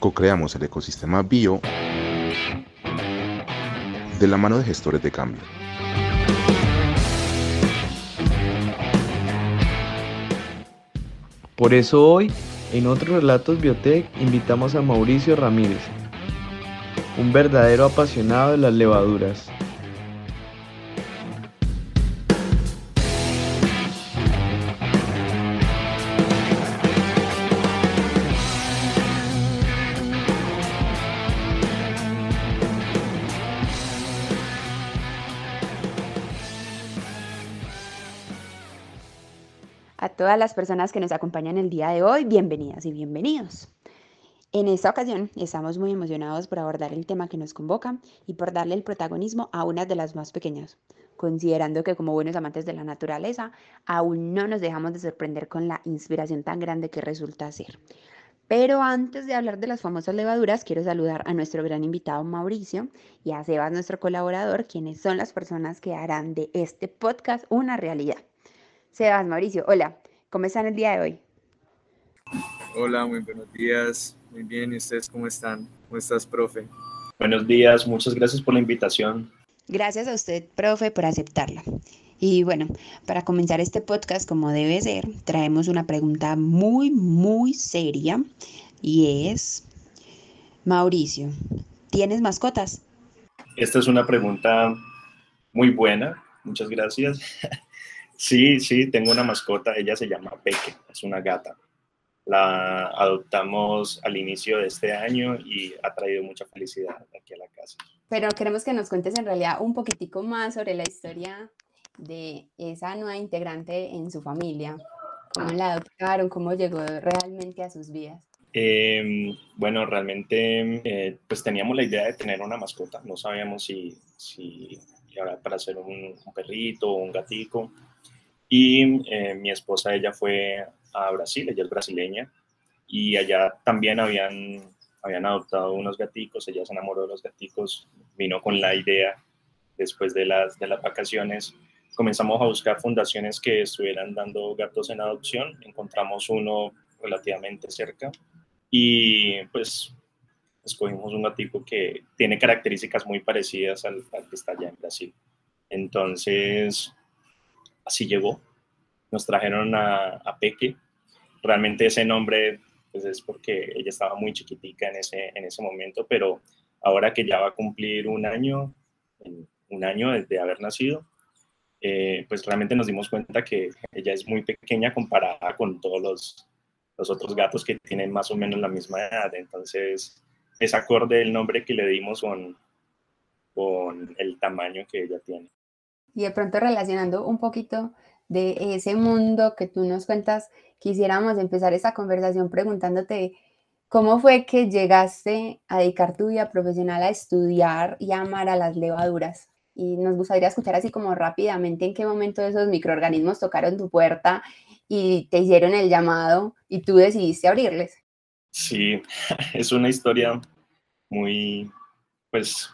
co-creamos el ecosistema bio de la mano de gestores de cambio. Por eso hoy, en otros relatos Biotech, invitamos a Mauricio Ramírez, un verdadero apasionado de las levaduras. Las personas que nos acompañan el día de hoy, bienvenidas y bienvenidos. En esta ocasión estamos muy emocionados por abordar el tema que nos convoca y por darle el protagonismo a una de las más pequeñas, considerando que como buenos amantes de la naturaleza, aún no nos dejamos de sorprender con la inspiración tan grande que resulta ser. Pero antes de hablar de las famosas levaduras, quiero saludar a nuestro gran invitado Mauricio y a Sebas, nuestro colaborador, quienes son las personas que harán de este podcast una realidad. Sebas, Mauricio, hola, ¿cómo están el día de hoy? Hola, muy buenos días. Muy bien, ¿y ustedes cómo están? ¿Cómo estás, profe? Buenos días, muchas gracias por la invitación. Gracias a usted, profe, por aceptarla. Y bueno, para comenzar este podcast como debe ser, traemos una pregunta muy, muy seria y es, Mauricio, ¿tienes mascotas? Esta es una pregunta muy buena, muchas gracias. Sí, sí, tengo una mascota, ella se llama Peque, es una gata. La adoptamos al inicio de este año y ha traído mucha felicidad aquí a la casa. Pero queremos que nos cuentes en realidad un poquitico más sobre la historia de esa nueva integrante en su familia. ¿Cómo la adoptaron? ¿Cómo llegó realmente a sus vidas? Eh, bueno, realmente eh, pues teníamos la idea de tener una mascota. No sabíamos si, si ahora para hacer un, un perrito o un gatico. Y eh, mi esposa, ella fue a Brasil, ella es brasileña, y allá también habían, habían adoptado unos gaticos, ella se enamoró de los gaticos, vino con la idea después de las, de las vacaciones. Comenzamos a buscar fundaciones que estuvieran dando gatos en adopción, encontramos uno relativamente cerca y pues escogimos un gatico que tiene características muy parecidas al, al que está allá en Brasil. Entonces, así llegó. Nos trajeron a, a Peque. Realmente ese nombre pues, es porque ella estaba muy chiquitica en ese, en ese momento, pero ahora que ya va a cumplir un año, un año desde haber nacido, eh, pues realmente nos dimos cuenta que ella es muy pequeña comparada con todos los, los otros gatos que tienen más o menos la misma edad. Entonces, es acorde el nombre que le dimos con, con el tamaño que ella tiene. Y de pronto relacionando un poquito de ese mundo que tú nos cuentas, quisiéramos empezar esta conversación preguntándote cómo fue que llegaste a dedicar tu vida profesional a estudiar y amar a las levaduras. Y nos gustaría escuchar así como rápidamente en qué momento esos microorganismos tocaron tu puerta y te hicieron el llamado y tú decidiste abrirles. Sí, es una historia muy, pues,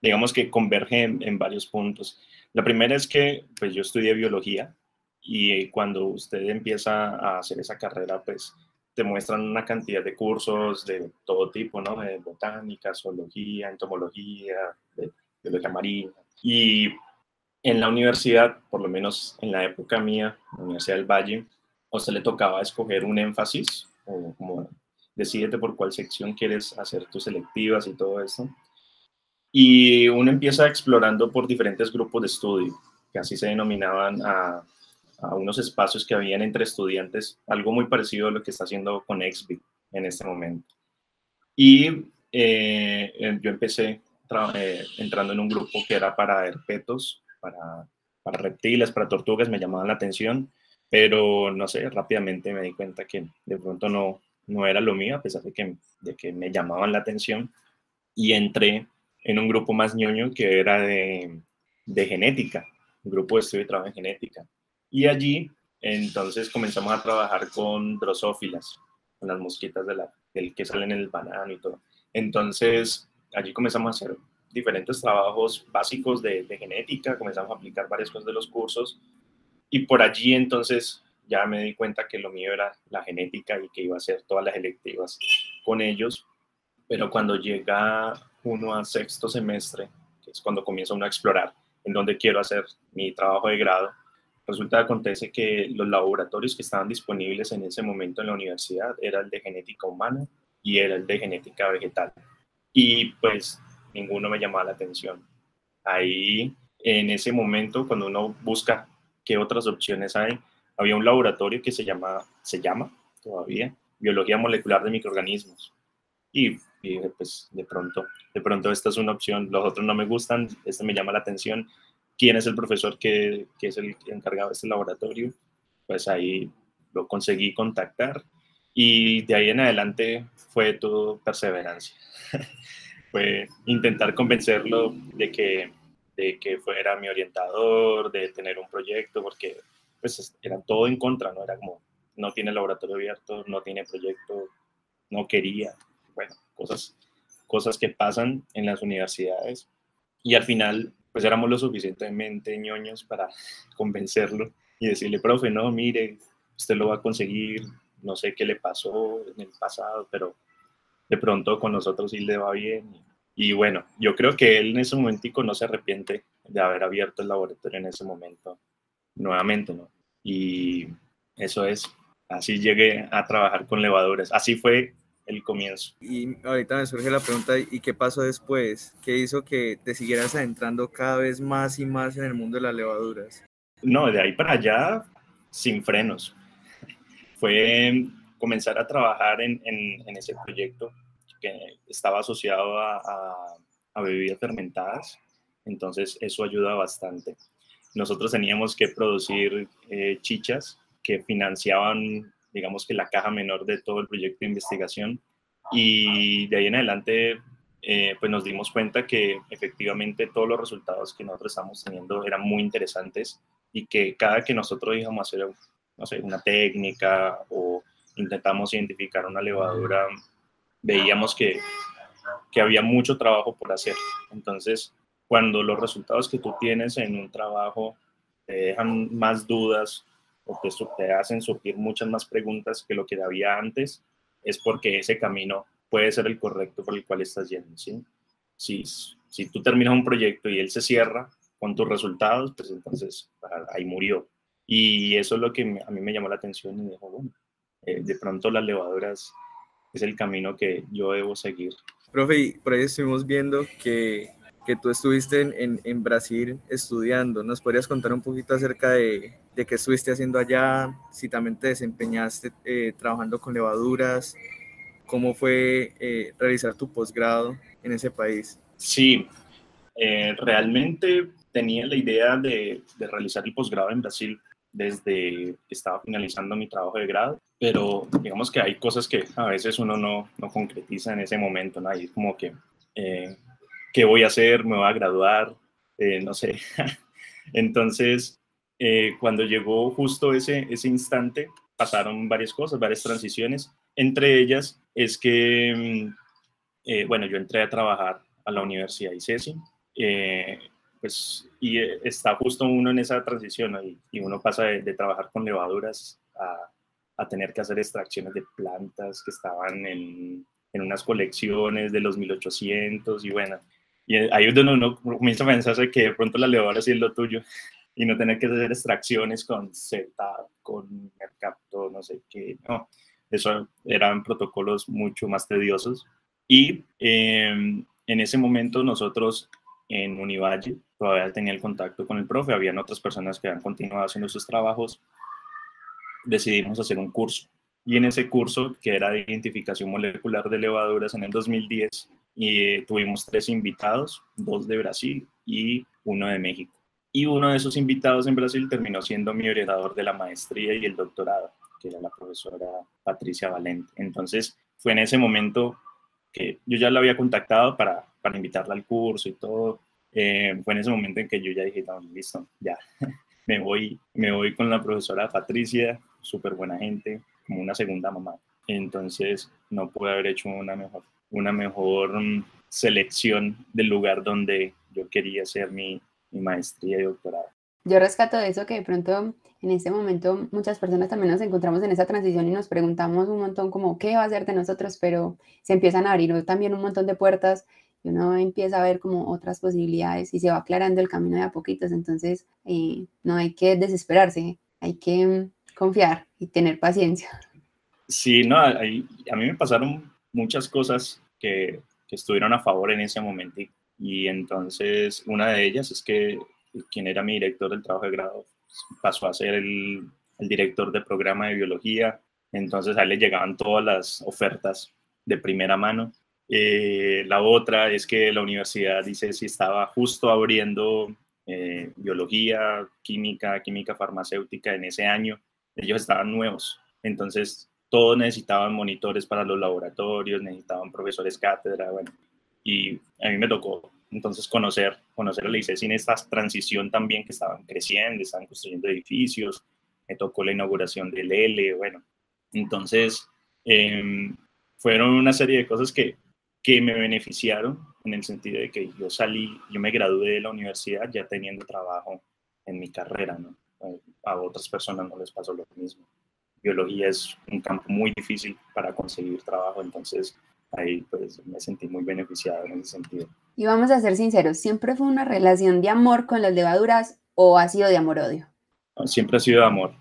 digamos que converge en varios puntos. La primera es que pues yo estudié biología y cuando usted empieza a hacer esa carrera, pues te muestran una cantidad de cursos de todo tipo, ¿no? De botánica, zoología, entomología, de biología marina. Y en la universidad, por lo menos en la época mía, la Universidad del Valle, a usted le tocaba escoger un énfasis, o como decídete por cuál sección quieres hacer tus selectivas y todo eso. Y uno empieza explorando por diferentes grupos de estudio, que así se denominaban a, unos espacios que habían entre estudiantes, algo muy parecido a lo que está haciendo con Exby en este momento. Y eh, yo empecé eh, entrando en un grupo que era para herpetos, para, para reptiles, para tortugas, me llamaban la atención, pero no sé, rápidamente me di cuenta que de pronto no, no era lo mío, a pesar de que, de que me llamaban la atención, y entré en un grupo más ñoño que era de, de genética, un grupo de estudio y trabajo en genética. Y allí, entonces, comenzamos a trabajar con drosófilas, con las mosquitas de la, del que salen en el banano y todo. Entonces, allí comenzamos a hacer diferentes trabajos básicos de, de genética, comenzamos a aplicar varias cosas de los cursos y por allí entonces ya me di cuenta que lo mío era la genética y que iba a hacer todas las electivas con ellos pero cuando llega uno a sexto semestre, que es cuando comienza uno a explorar en dónde quiero hacer mi trabajo de grado, resulta que acontece que los laboratorios que estaban disponibles en ese momento en la universidad era el de genética humana y era el de genética vegetal. Y pues ninguno me llamaba la atención. Ahí, en ese momento, cuando uno busca qué otras opciones hay, había un laboratorio que se llama, se llama todavía Biología Molecular de Microorganismos. Y, pues de pronto, de pronto esta es una opción, los otros no me gustan, este me llama la atención. ¿Quién es el profesor que, que es el encargado de este laboratorio? Pues ahí lo conseguí contactar y de ahí en adelante fue todo perseverancia. fue intentar convencerlo de que, de que fuera mi orientador, de tener un proyecto, porque pues era todo en contra, ¿no? Era como, no tiene laboratorio abierto, no tiene proyecto, no quería, bueno, cosas, cosas que pasan en las universidades. Y al final, pues éramos lo suficientemente ñoños para convencerlo y decirle, profe, no, mire, usted lo va a conseguir, no sé qué le pasó en el pasado, pero de pronto con nosotros sí le va bien. Y, bueno, yo creo que él en ese momentico no se arrepiente de haber abierto el laboratorio en ese momento nuevamente, ¿no? Y eso es, así llegué a trabajar con levaduras, así fue el comienzo. Y ahorita me surge la pregunta, ¿y qué pasó después? ¿Qué hizo que te siguieras adentrando cada vez más y más en el mundo de las levaduras? No, de ahí para allá, sin frenos. Fue comenzar a trabajar en, en, ese proyecto que estaba asociado a, a, bebidas fermentadas, entonces eso ayuda bastante. Nosotros teníamos que producir eh, chichas que financiaban, digamos que la caja menor de todo el proyecto de investigación y de ahí en adelante eh, pues nos dimos cuenta que efectivamente todos los resultados que nosotros estamos teniendo eran muy interesantes y que cada que nosotros íbamos a hacer, no sé, una técnica o intentamos identificar una levadura, veíamos que, que había mucho trabajo por hacer. Entonces, cuando los resultados que tú tienes en un trabajo te dejan más dudas te, te hacen surgir muchas más preguntas que lo que había antes, es porque ese camino puede ser el correcto por el cual estás yendo. ¿sí? Si, si tú terminas un proyecto y él se cierra con tus resultados, pues entonces ah, ahí murió. Y eso es lo que a mí me llamó la atención y dijo, bueno, eh, de pronto las levaduras es el camino que yo debo seguir. Profe, por ahí estuvimos viendo que, que tú estuviste en, en, Brasil estudiando. ¿Nos podrías contar un poquito acerca de, de qué estuviste haciendo allá? Si también te desempeñaste eh, trabajando con levaduras. ¿Cómo fue eh, realizar tu posgrado en ese país? Sí, realmente tenía la idea de, de realizar el posgrado en Brasil desde que estaba finalizando mi trabajo de grado, pero digamos que hay cosas que a veces uno no, no concretiza en ese momento, ¿no? es como que, eh, ¿qué voy a hacer? ¿Me voy a graduar? Eh, no sé. Entonces, eh, cuando llegó justo ese, ese instante, pasaron varias cosas, varias transiciones. Entre ellas es que, mm, bueno, yo entré a trabajar a la Universidad ICESI pues, y eh, está justo uno en esa transición y, uno pasa de, trabajar con levaduras a, a, tener que hacer extracciones de plantas que estaban en, en, unas colecciones de los 1800 y bueno, y ahí es donde uno comienza a pensar que de pronto la levadura sí es lo tuyo y no tener que hacer extracciones con Z, con Mercapto, no sé qué, no, eso eran protocolos mucho más tediosos. Y em, en ese momento nosotros en Univalle, todavía tenía el contacto con el profe, habían otras personas que han continuado haciendo sus trabajos, decidimos hacer un curso. Y en ese curso, que era de identificación molecular de levaduras en el 2010, y, eh, tuvimos tres invitados, dos de Brasil y uno de México. Y uno de esos invitados en Brasil terminó siendo mi orientador de la maestría y el doctorado, que era la profesora Patricia Valente. Entonces, fue en ese momento que yo ya la había contactado para para invitarla al curso y todo. Eh, fue en ese momento en que yo ya dije, no, listo, ya, me voy, me voy con la profesora Patricia, súper buena gente, como una segunda mamá. Entonces, no pude haber hecho una mejor, una mejor mm, selección del lugar donde yo quería hacer mi, mi maestría y doctorado. Yo rescato de eso que de pronto en este momento muchas personas también nos encontramos en esa transición y nos preguntamos un montón como qué va a ser de nosotros, pero se empiezan a abrir también un montón de puertas y uno empieza a ver como otras posibilidades y se va aclarando el camino de a poquitos, entonces eh, no hay que desesperarse, hay que mm, confiar y tener paciencia. Sí, no, a, mí me pasaron muchas cosas que, que, estuvieron a favor en ese momento y, entonces una de ellas es que quien era mi director del trabajo de grado pasó a ser el, director de programa de biología, entonces a él le llegaban todas las ofertas de primera mano. Eh, la otra es que la universidad dice si estaba justo abriendo eh, biología, química, química farmacéutica en ese año. Ellos estaban nuevos, entonces todos necesitaban monitores para los laboratorios, necesitaban profesores cátedra, bueno, y a mí me tocó entonces, conocer, conocer la ICES en esta transición también que estaban creciendo, estaban construyendo edificios, me tocó la inauguración del L, bueno. Entonces, em, fueron una serie de cosas que, que me beneficiaron en el sentido de que yo salí, yo me gradué de la universidad ya teniendo trabajo en mi carrera, ¿no? A otras personas no les pasó lo mismo. Biología es un campo muy difícil para conseguir trabajo, entonces ahí pues me sentí muy beneficiado en ese sentido. Y vamos a ser sinceros, ¿siempre fue una relación de amor con las levaduras o ha sido de amor-odio? siempre ha sido de amor.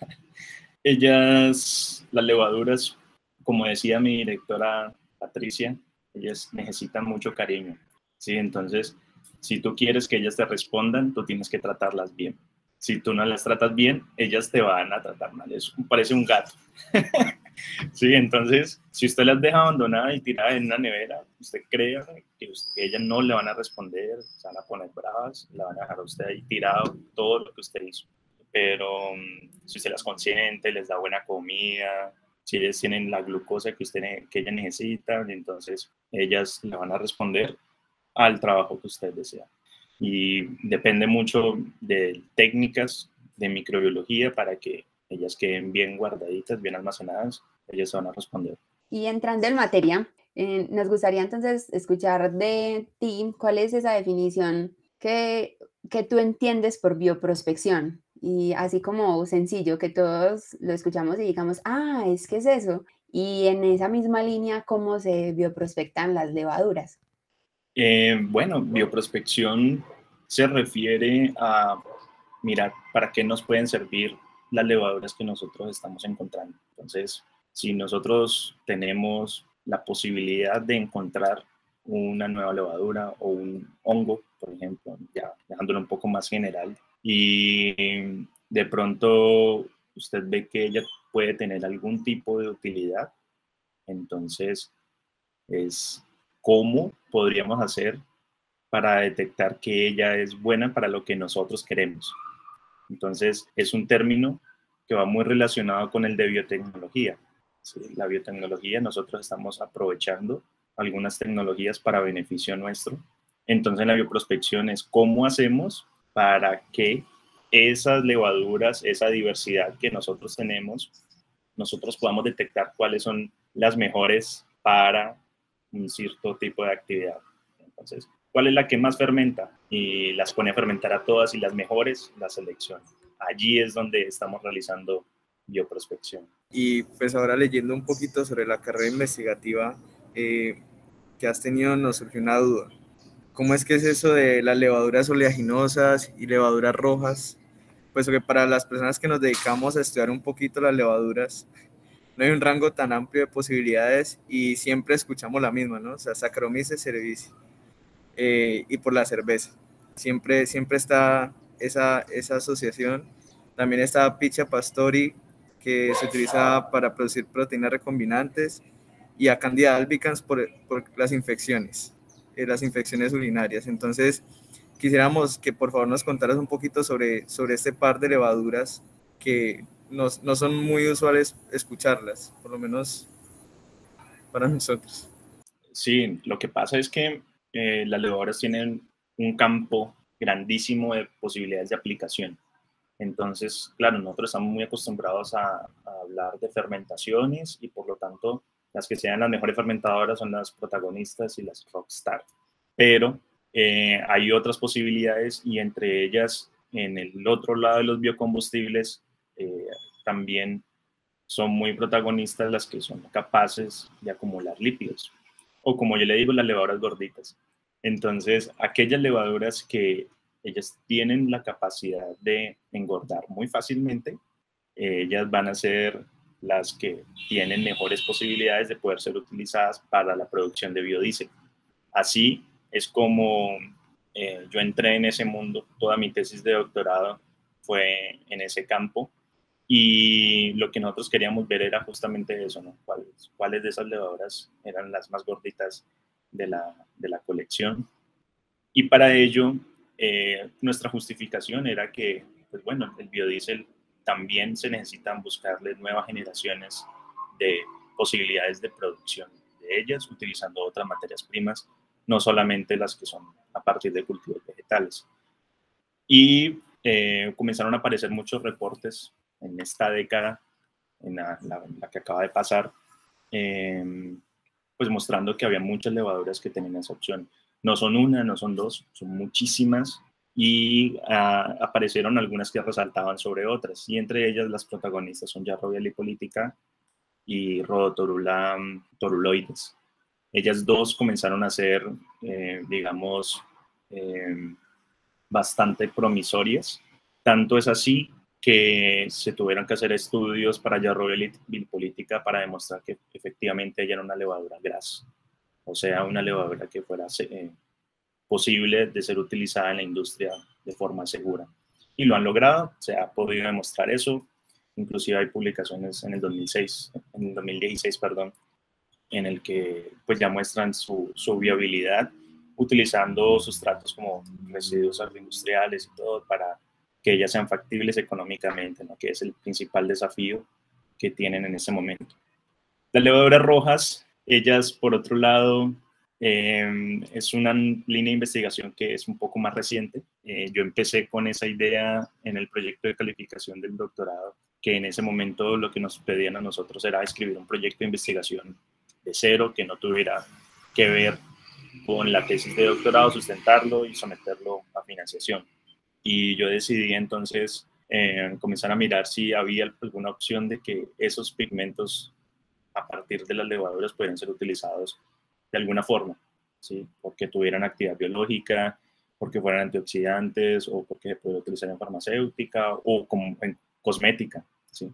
Ellas, las levaduras, como decía mi directora Patricia, ellas necesitan mucho cariño. ¿sí? Entonces, si tú quieres que ellas te respondan, tú tienes que tratarlas bien. Si tú no las tratas bien, ellas te van a tratar mal. Eso parece un gato. Sí, entonces, si usted las deja abandonadas y tiradas en una nevera, usted crea que, ellas no le van a responder, se van a poner bravas, la van a dejar a usted ahí tirado todo lo que usted hizo. Pero mm, si usted las consiente, les da buena comida, si ellas tienen la glucosa que, usted, que ellas necesitan, entonces ellas le van a responder al trabajo que usted desea. Y depende mucho de técnicas de microbiología para que ellas queden bien guardaditas, bien almacenadas, ellas van a responder. Y entrando en materia, eh, nos gustaría entonces escuchar de ti cuál es esa definición que, que tú entiendes por bioprospección. Y así como sencillo, que todos lo escuchamos y digamos, ah, es que es eso. Y en esa misma línea, ¿cómo se bioprospectan las levaduras? Eh, bueno, bioprospección se refiere a mirar para qué nos pueden servir las levaduras que nosotros estamos encontrando. Entonces, si nosotros tenemos la posibilidad de encontrar una nueva levadura o un hongo, por ejemplo, ya dejándolo un poco más general, y de pronto usted ve que ella puede tener algún tipo de utilidad, entonces es cómo podríamos hacer para detectar que ella es buena para lo que nosotros queremos. Entonces, es un término que va muy relacionado con el de biotecnología. La biotecnología, nosotros estamos aprovechando algunas tecnologías para beneficio nuestro. Entonces, la bioprospección es cómo hacemos para que esas levaduras, esa diversidad que nosotros tenemos, nosotros podamos detectar cuáles son las mejores para un cierto tipo de actividad. Entonces, ¿cuál es la que más fermenta? Y las pone a fermentar a todas y las mejores las selecciona allí es donde estamos realizando bioprospección. Y pues ahora leyendo un poquito sobre la carrera investigativa eh, que has tenido, nos surgió una duda. ¿Cómo es que es eso de las levaduras oleaginosas y levaduras rojas? Pues que para las personas que nos dedicamos a estudiar un poquito las levaduras, no hay un rango tan amplio de posibilidades y siempre escuchamos la misma, ¿no? O sea, Saccharomyces cerevisiae eh, y por la cerveza. Siempre, siempre está esa, esa asociación. También está Picha pastori, que se utiliza para producir proteínas recombinantes, y a Candida albicans por, por las infecciones, eh, las infecciones urinarias. Entonces, quisiéramos que por favor nos contaras un poquito sobre, sobre este par de levaduras que no, no son muy usuales escucharlas, por lo menos para nosotros. Sí, lo que pasa es que eh, las levaduras tienen un campo grandísimo de posibilidades de aplicación. Entonces, claro, nosotros estamos muy acostumbrados a, hablar de fermentaciones y por lo tanto las que sean las mejores fermentadoras son las protagonistas y las rockstar. Pero eh, hay otras posibilidades y entre ellas en el otro lado de los biocombustibles eh, también son muy protagonistas las que son capaces de acumular lípidos, o como yo le digo, las levaduras gorditas. Entonces, aquellas levaduras que ellas tienen la capacidad de engordar muy fácilmente, ellas van a ser las que tienen mejores posibilidades de poder ser utilizadas para la producción de biodiesel. Así es como eh, yo entré en ese mundo, toda mi tesis de doctorado fue en ese campo y lo que nosotros queríamos ver era justamente eso, ¿no? ¿Cuáles, cuáles de esas levaduras eran las más gorditas de la, de la colección? Y para ello, eh, nuestra justificación era que, pues bueno, el biodiesel también se necesitan buscarle nuevas generaciones de posibilidades de producción de ellas, utilizando otras materias primas, no solamente las que son a partir de cultivos vegetales. Y eh, comenzaron a aparecer muchos reportes en esta década, en la, que acaba de pasar, em, pues mostrando que había muchas levaduras que tenían esa opción. No son una, no son dos, son muchísimas y ah, aparecieron algunas que resaltaban sobre otras, y entre ellas las protagonistas son Yarrobial y Política y Rhodotorula toruloides. Ellas dos comenzaron a ser, eh, digamos, em, bastante promisorias. Tanto es así que se tuvieron que hacer estudios para Yarrobial y Política para demostrar que efectivamente ella era una levadura grasa, o sea, una levadura que fuera eh, posible de ser utilizada en la industria de forma segura. Y lo han logrado, se ha podido demostrar eso. Inclusive hay publicaciones en el 2006, en el 2016, perdón, en el que pues ya muestran su, su viabilidad utilizando sustratos como residuos agroindustriales y todo para que ellas sean factibles económicamente, ¿no? que es el principal desafío que tienen en ese momento. Las levaduras rojas, ellas por otro lado Em, es una línea de investigación que es un poco más reciente. Eh, yo empecé con esa idea en el proyecto de calificación del doctorado, que en ese momento lo que nos pedían a nosotros era escribir un proyecto de investigación de cero, que no tuviera que ver con la tesis de doctorado, sustentarlo y someterlo a financiación. Y yo decidí entonces eh, comenzar a mirar si había alguna opción de que esos pigmentos a partir de las levaduras pueden ser utilizados de alguna forma, ¿sí? porque tuvieran actividad biológica, porque fueran antioxidantes o porque se puede utilizar en farmacéutica o como en cosmética. ¿sí?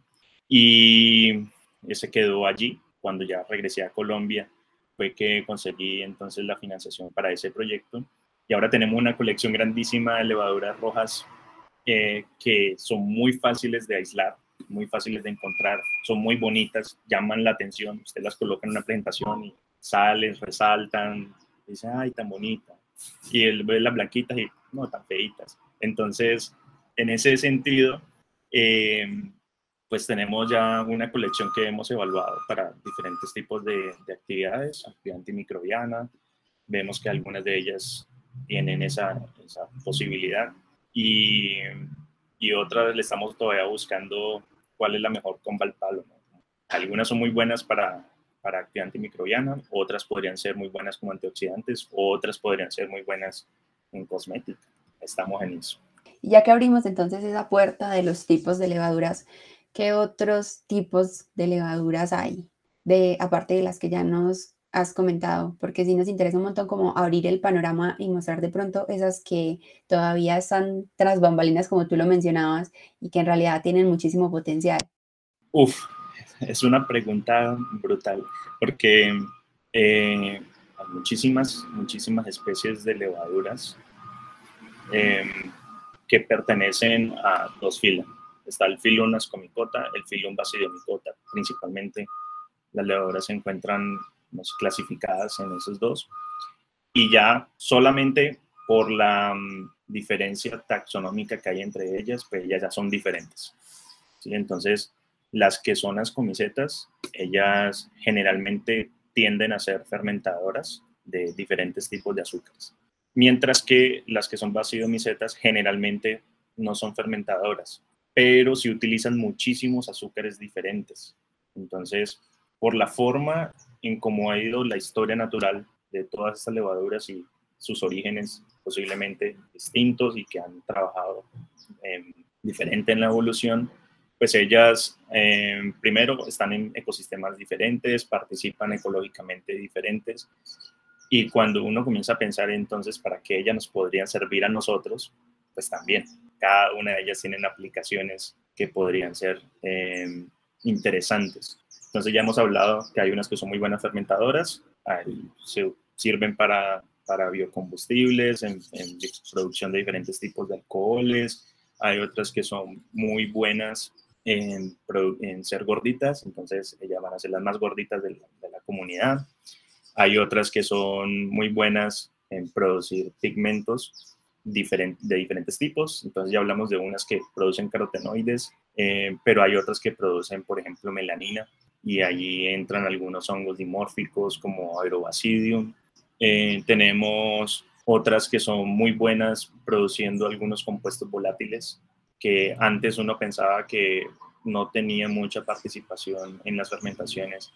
Y ese quedó allí. Cuando ya regresé a Colombia fue que conseguí entonces la financiación para ese proyecto. Y ahora tenemos una colección grandísima de levaduras rojas eh, que son muy fáciles de aislar, muy fáciles de encontrar, son muy bonitas, llaman la atención. Usted las coloca en una presentación y salen, resaltan, dicen, ay, tan bonita. Y él ve las blanquitas y, no, tan feitas. Entonces, en ese sentido, eh, pues tenemos ya una colección que hemos evaluado para diferentes tipos de, actividades, actividad antimicrobiana, vemos que algunas de ellas tienen esa, posibilidad y, y, otras le estamos todavía buscando cuál es la mejor con Valpalo. Algunas son muy buenas para para actividad antimicrobiana, otras podrían ser muy buenas como antioxidantes, otras podrían ser muy buenas en cosmética. Estamos en eso. Ya que abrimos entonces esa puerta de los tipos de levaduras, ¿qué otros tipos de levaduras hay? De, aparte de las que ya nos has comentado, porque sí nos interesa un montón como abrir el panorama y mostrar de pronto esas que todavía están tras bambalinas, como tú lo mencionabas, y que en realidad tienen muchísimo potencial. Uf, es una pregunta brutal, porque eh, hay muchísimas, muchísimas especies de levaduras em, que pertenecen a dos filas. Está el filum ascomicota, el filum basidiomicota. Principalmente las levaduras se encuentran clasificadas en esos dos. Y ya solamente por la um, diferencia taxonómica que hay entre ellas, pues ellas ya son diferentes. Entonces, las que son las comisetas, ellas generalmente tienden a ser fermentadoras de diferentes tipos de azúcares, mientras que las que son basidomicetas generalmente no son fermentadoras, pero sí utilizan muchísimos azúcares diferentes. Entonces, por la forma en cómo ha ido la historia natural de todas estas levaduras y sus orígenes posiblemente distintos y que han trabajado eh, diferente en la evolución, pues ellas eh, primero están en ecosistemas diferentes, participan ecológicamente diferentes y cuando uno comienza a pensar entonces para qué ellas nos podrían servir a nosotros, pues también cada una de ellas tienen aplicaciones que podrían ser eh, interesantes. Entonces ya hemos hablado que hay unas que son muy buenas fermentadoras, se sirven para, para biocombustibles, en, en, producción de diferentes tipos de alcoholes, hay otras que son muy buenas en, en ser gorditas, entonces ellas van a ser las más gorditas de la, de la comunidad. Hay otras que son muy buenas en producir pigmentos diferente, de diferentes tipos. Entonces ya hablamos de unas que producen carotenoides, eh, pero hay otras que producen, por ejemplo, melanina y allí entran algunos hongos dimórficos como Aerobasidium. Eh, tenemos otras que son muy buenas produciendo algunos compuestos volátiles que antes uno pensaba que no tenía mucha participación en las fermentaciones,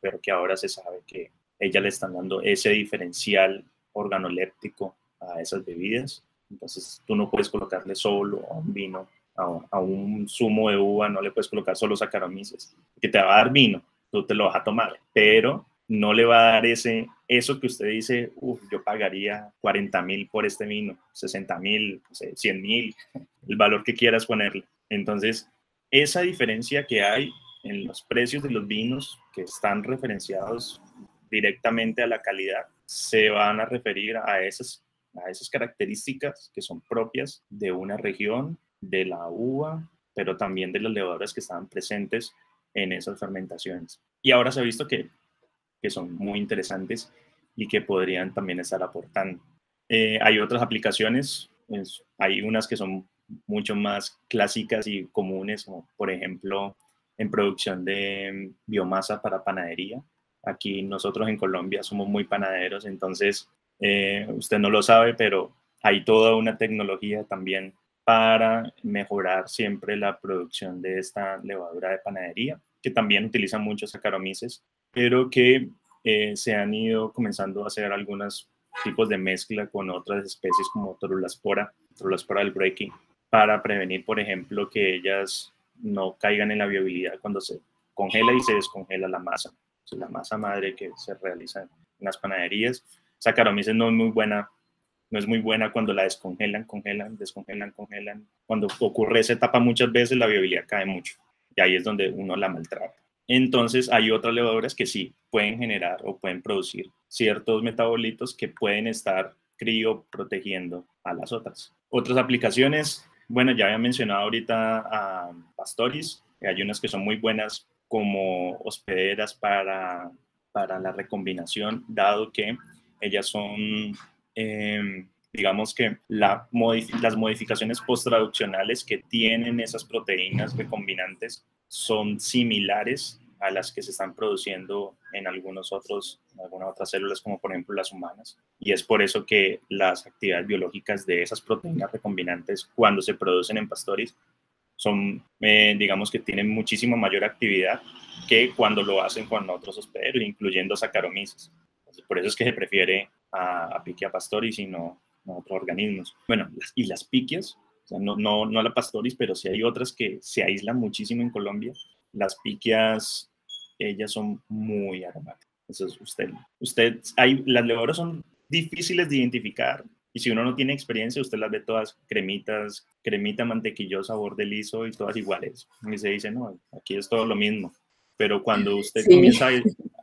pero que ahora se sabe que ellas le están dando ese diferencial organoléptico a esas bebidas. Entonces tú no puedes colocarle solo a un vino, a, un zumo de uva, no le puedes colocar solo saccharomyces, que te va a dar vino, tú te lo vas a tomar, pero no le va a dar ese, eso que usted dice, uff, yo pagaría 40 mil por este vino, 60 mil, 100 mil, el valor que quieras ponerle. Entonces, esa diferencia que hay en los precios de los vinos que están referenciados directamente a la calidad, se van a referir a esas, a esas características que son propias de una región, de la uva, pero también de las levaduras que estaban presentes en esas fermentaciones. Y ahora se ha visto que, que son muy interesantes y que podrían también estar aportando. Eh, hay otras aplicaciones, hay unas que son mucho más clásicas y comunes, como por ejemplo en producción de biomasa para panadería. Aquí nosotros en Colombia somos muy panaderos, entonces eh, usted no lo sabe, pero hay toda una tecnología también para mejorar siempre la producción de esta levadura de panadería, que también utiliza muchos saccharomyces, pero que eh, se han ido comenzando a hacer algunos tipos de mezcla con otras especies como Torulaspora, Torulaspora del breaking, para prevenir, por ejemplo, que ellas no caigan en la viabilidad cuando se congela y se descongela la masa la masa madre que se realiza en las panaderías. Saccharomyces no es muy buena, no es muy buena cuando la descongelan, congelan, descongelan, congelan. Cuando ocurre esa etapa muchas veces la viabilidad cae mucho y ahí es donde uno la maltrata. Entonces hay otras levaduras que sí pueden generar o pueden producir ciertos metabolitos que pueden estar crío protegiendo a las otras. Otras aplicaciones, bueno, ya había mencionado ahorita a Pastoris, hay unas que son muy buenas como hospederas para, para la recombinación, dado que ellas son, em, digamos que la las modificaciones post-traduccionales que tienen esas proteínas recombinantes son similares a las que se están produciendo en algunos otros, algunas otras células, como por ejemplo las humanas. Y es por eso que las actividades biológicas de esas proteínas recombinantes, cuando se producen en pastores, son, eh, digamos que tienen muchísima mayor actividad que cuando lo hacen con otros hospederos, incluyendo Saccharomyces. por eso es que se prefiere a, a Piquia pastoris y no a otros organismos. Bueno, y las piquias, no, no, no la pastoris, pero sí hay otras que se aíslan muchísimo en Colombia. Las piquias, ellas son muy aromáticas. Entonces, usted, usted, hay, las levaduras son difíciles de identificar, y si uno no tiene experiencia, usted las ve todas cremitas, cremita mantequillosa, borde liso y todas iguales. Y se dice, no, aquí es todo lo mismo. Pero cuando usted comienza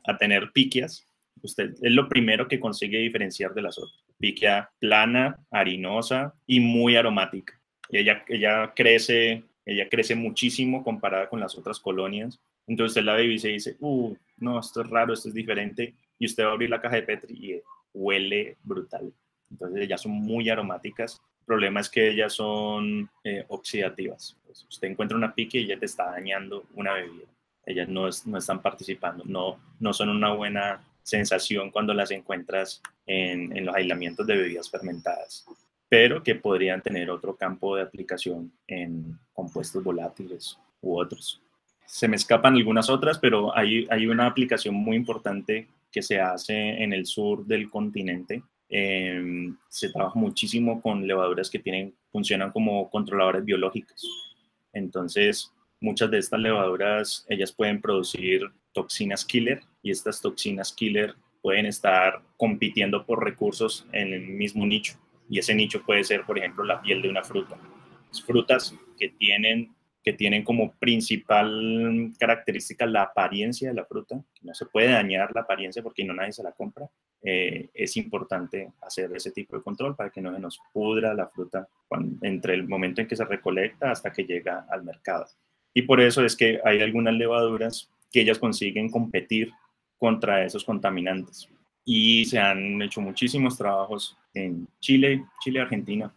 a, tener piquias, usted es lo primero que consigue diferenciar de las otras. Piquia plana, harinosa y muy aromática. Ella, ella, crece, ella crece muchísimo comparada con las otras colonias. Entonces la ve se dice, uh, no, esto es raro, esto es diferente. Y usted va a abrir la caja de Petri y huele brutal. Entonces ellas son muy aromáticas. El problema es que ellas son eh, oxidativas. Pues, usted encuentra una pique y ya te está dañando una bebida. Ellas no, no están participando, no, no son una buena sensación cuando las encuentras en, los aislamientos de bebidas fermentadas, pero que podrían tener otro campo de aplicación en compuestos volátiles u otros. Se me escapan algunas otras, pero hay, hay una aplicación muy importante que se hace en el sur del continente Em, se trabaja muchísimo con levaduras que tienen, funcionan como controladores biológicos. Entonces, muchas de estas levaduras, ellas pueden producir toxinas killer y estas toxinas killer pueden estar compitiendo por recursos en el mismo nicho. Y ese nicho puede ser, por ejemplo, la piel de una fruta. frutas que tienen, que tienen como principal característica la apariencia de la fruta, no se puede dañar la apariencia porque no nadie se la compra. Eh, es importante hacer ese tipo de control para que no se nos pudra la fruta entre el momento en que se recolecta hasta que llega al mercado. Y por eso es que hay algunas levaduras que ellas consiguen competir contra esos contaminantes. Y se han hecho muchísimos trabajos en Chile, Chile, Argentina,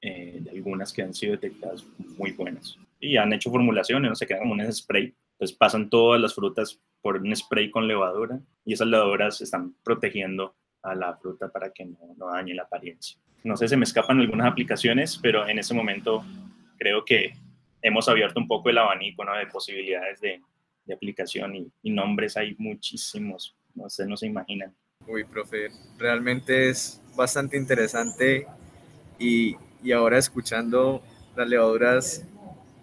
eh, de algunas que han sido detectadas muy buenas. Y han hecho formulaciones, no se quedan como un spray. Entonces pasan todas las frutas por un spray con levadura y esas levaduras están protegiendo a la fruta para que no, no dañe la apariencia. No sé, se me escapan algunas aplicaciones, pero en ese momento creo que hemos abierto un poco el abanico de posibilidades de, de aplicación y, y, nombres hay muchísimos, no sé, no se imaginan. Uy, profe, realmente es bastante interesante y, y ahora escuchando las levaduras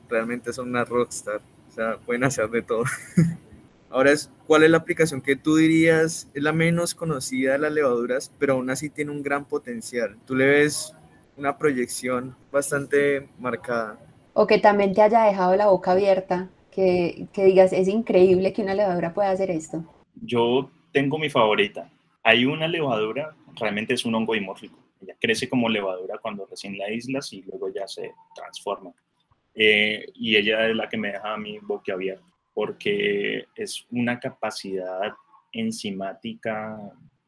realmente son una rockstar, o sea, pueden hacer de todo. ahora es, ¿cuál es la aplicación que tú dirías es la menos conocida de las levaduras, pero aún así tiene un gran potencial? Tú le ves una proyección bastante marcada. O que también te haya dejado la boca abierta que, que, digas, es increíble que una levadura pueda hacer esto? Yo tengo mi favorita. Hay una levadura, realmente es un hongo dimórfico. Ella crece como levadura cuando recién la aíslas y luego ya se transforma. Eh, y ella es la que me deja a mí boquiabierto, porque es una capacidad enzimática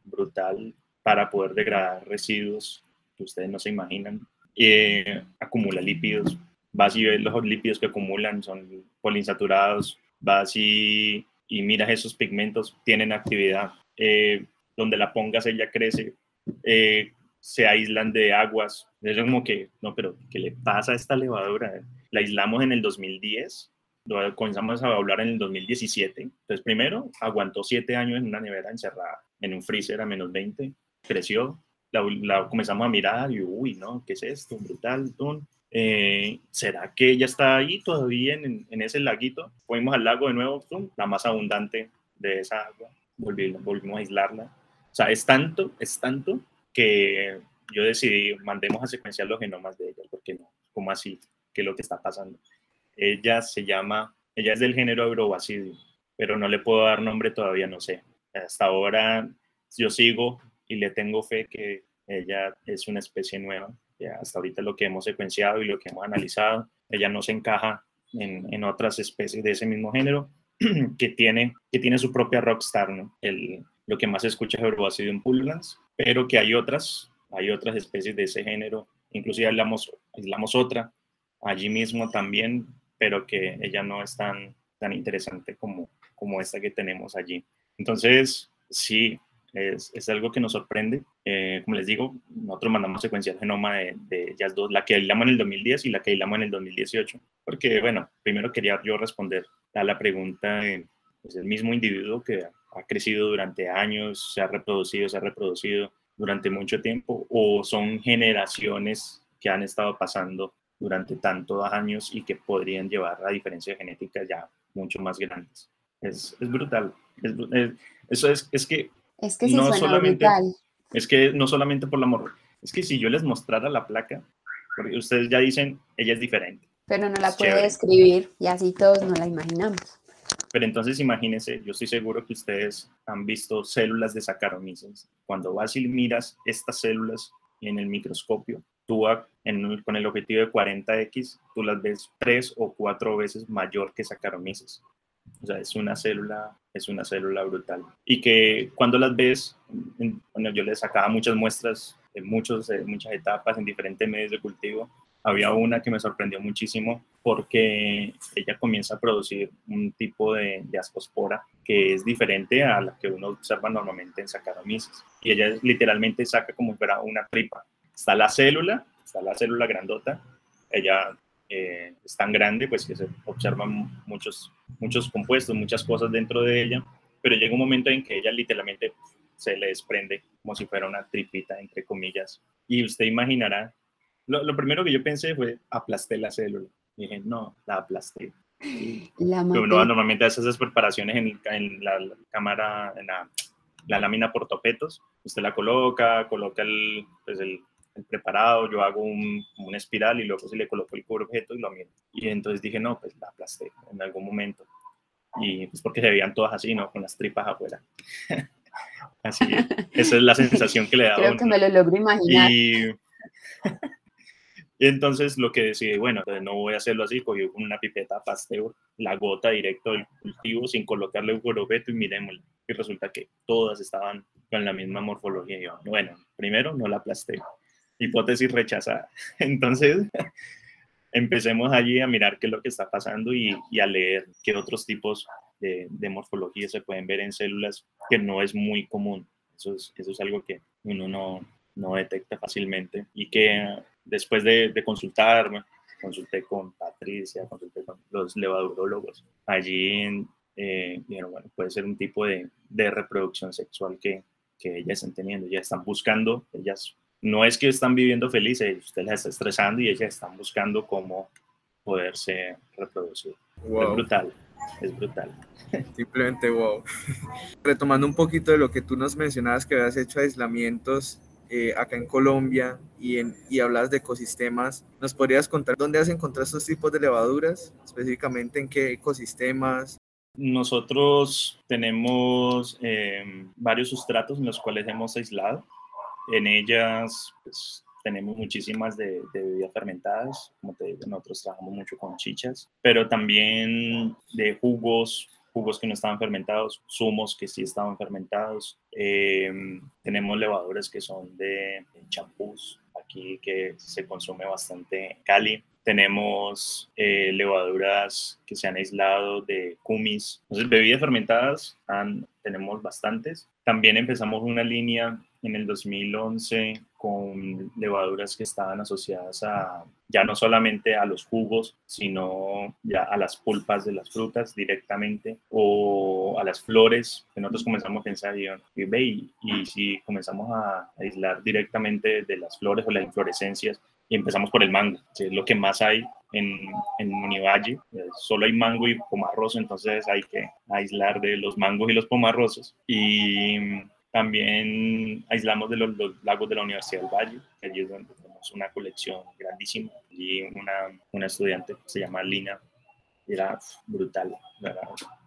brutal para poder degradar residuos que ustedes no se imaginan. Eh, acumula lípidos, vas y ves los lípidos que acumulan, son poliinsaturados, vas y, y miras esos pigmentos, tienen actividad. Eh, donde la pongas, ella crece, eh, se aíslan de aguas. Es como que, no, pero ¿qué le pasa a esta levadura? La aislamos en el 2010, lo comenzamos a hablar en el 2017. Entonces, primero, aguantó siete años en una nevera encerrada, en un freezer a menos 20, creció, la, la comenzamos a mirar y, uy, no, ¿qué es esto? Brutal, tun. Eh, ¿Será que ella está ahí todavía en, ese laguito? Fuimos al lago de nuevo, la más abundante de esa agua, volvimos, volvimos a aislarla. O sea, es tanto, es tanto que yo decidí, mandemos a secuenciar los genomas de ella, porque no, ¿cómo así? ¿Qué es lo que está pasando? Ella se llama, ella es del género Eurobacidium, pero no le puedo dar nombre todavía, no sé. Hasta ahora yo sigo y le tengo fe que ella es una especie nueva hasta ahorita lo que hemos secuenciado y lo que hemos analizado, ella no se encaja en, en otras especies de ese mismo género que tiene, que tiene su propia rockstar, ¿no? El, lo que más se escucha es Eurobasidium pullulans, pero que hay otras, hay otras especies de ese género, inclusive hablamos, aislamos otra allí mismo también, pero que ella no es tan, tan interesante como, como esta que tenemos allí. Entonces, sí, es, es, algo que nos sorprende. Eh, como les digo, nosotros mandamos secuenciar genoma de, de ellas dos, la que aislamos en el 2010 y la que aislamos en el 2018, porque, bueno, primero quería yo responder a la pregunta de pues, el mismo individuo que ha crecido durante años, se ha reproducido, se ha reproducido durante mucho tiempo, o son generaciones que han estado pasando durante tantos años y que podrían llevar a diferencias genéticas ya mucho más grandes. Es, es brutal. Es, es, eso es, es que es que sí no suena solamente, brutal. Es que no solamente por la morra, es que si yo les mostrara la placa, porque ustedes ya dicen, ella es diferente. Pero no la Es puede chévere. describir y así todos nos la imaginamos. Pero entonces imagínense, yo estoy seguro que ustedes han visto células de Saccharomyces. Cuando vas y miras estas células en el microscopio, tú en- con el objetivo de 40x, tú las ves tres o cuatro veces mayor que Saccharomyces. O sea, es una célula, es una célula brutal. Y que cuando las ves, en- bueno, yo les sacaba muchas muestras de muchos, de muchas etapas en diferentes medios de cultivo. Había una que me sorprendió muchísimo porque ella comienza a producir un tipo de, de ascospora que es diferente a la que uno observa normalmente en Saccharomyces. Y ella literalmente saca como si fuera una tripa. Está la célula, está la célula grandota, ella eh, es tan grande pues que se observan muchos, muchos compuestos, muchas cosas dentro de ella, pero llega un momento en que ella literalmente se le desprende como si fuera una tripita, entre comillas. Y usted imaginará, lo, lo primero que yo pensé fue aplasté la célula. dije, no, la aplasté. La Uno normalmente hace esas preparaciones en, en la, la cámara, en la, la lámina por topetos. Usted la coloca, coloca el, pues el, el preparado, yo hago un, una espiral y luego se le coloco el cubre objeto y lo mido. Y entonces dije, no, pues la aplasté en algún momento. Y pues porque se veían todas así, ¿no? Con las tripas afuera. así, esa es la sensación que le da Creo uno. que me lo logro imaginar. Y, y entonces lo que decidí, bueno, entonces no voy a hacerlo así, cogí con una pipeta Pasteur, la gota directo del cultivo sin colocarle un curobeto y miremosla. Y resulta que todas estaban con la misma morfología. Y yo, bueno, primero no la aplasté. Hipótesis rechazada. Entonces empecemos allí a mirar qué es lo que está pasando y, a leer qué otros tipos de, de morfología se pueden ver en células que no es muy común. Eso es, algo que uno no, detecta fácilmente y que después de, de consultar, consulté con Patricia, consulté con los levadurólogos, allí eh, bueno, puede ser un tipo de, de reproducción sexual que, que ellas están teniendo, ya están buscando, ellas no es que están viviendo felices, usted las está estresando y ellas están buscando cómo poderse reproducir. Es brutal, es brutal. simplemente wow. Retomando un poquito de lo que tú nos mencionabas, que habías hecho aislamientos eh, acá en Colombia y, en, y hablas de ecosistemas, ¿nos podrías contar dónde has encontrado estos tipos de levaduras? Específicamente en qué ecosistemas. Nosotros tenemos eh, varios sustratos en los cuales hemos aislado. En ellas pues, tenemos muchísimas de, de, bebidas fermentadas, como te digo, nosotros trabajamos mucho con chichas, pero también de jugos, jugos que no estaban fermentados, zumos que sí estaban fermentados. Eh, tenemos levaduras que son de champús, aquí que se consume bastante en Cali. Tenemos eh, levaduras que se han aislado de kumis. Entonces, bebidas fermentadas han, tenemos bastantes. También empezamos una línea en el 2011 con levaduras que estaban asociadas a ya no solamente a los jugos, sino ya a las pulpas de las frutas directamente o a las flores, que nosotros comenzamos a pensar, y, y, y si comenzamos a aislar directamente de las flores o las inflorescencias, y empezamos por el mango, que es lo que más hay en, en Univalle. Solo hay mango y pomarroso, entonces hay que aislar de los mangos y los pomarrosos. Y también aislamos de los, los, lagos de la Universidad del Valle, que allí es donde tenemos una colección grandísima. Y una, una estudiante se llama Lina, era brutal, era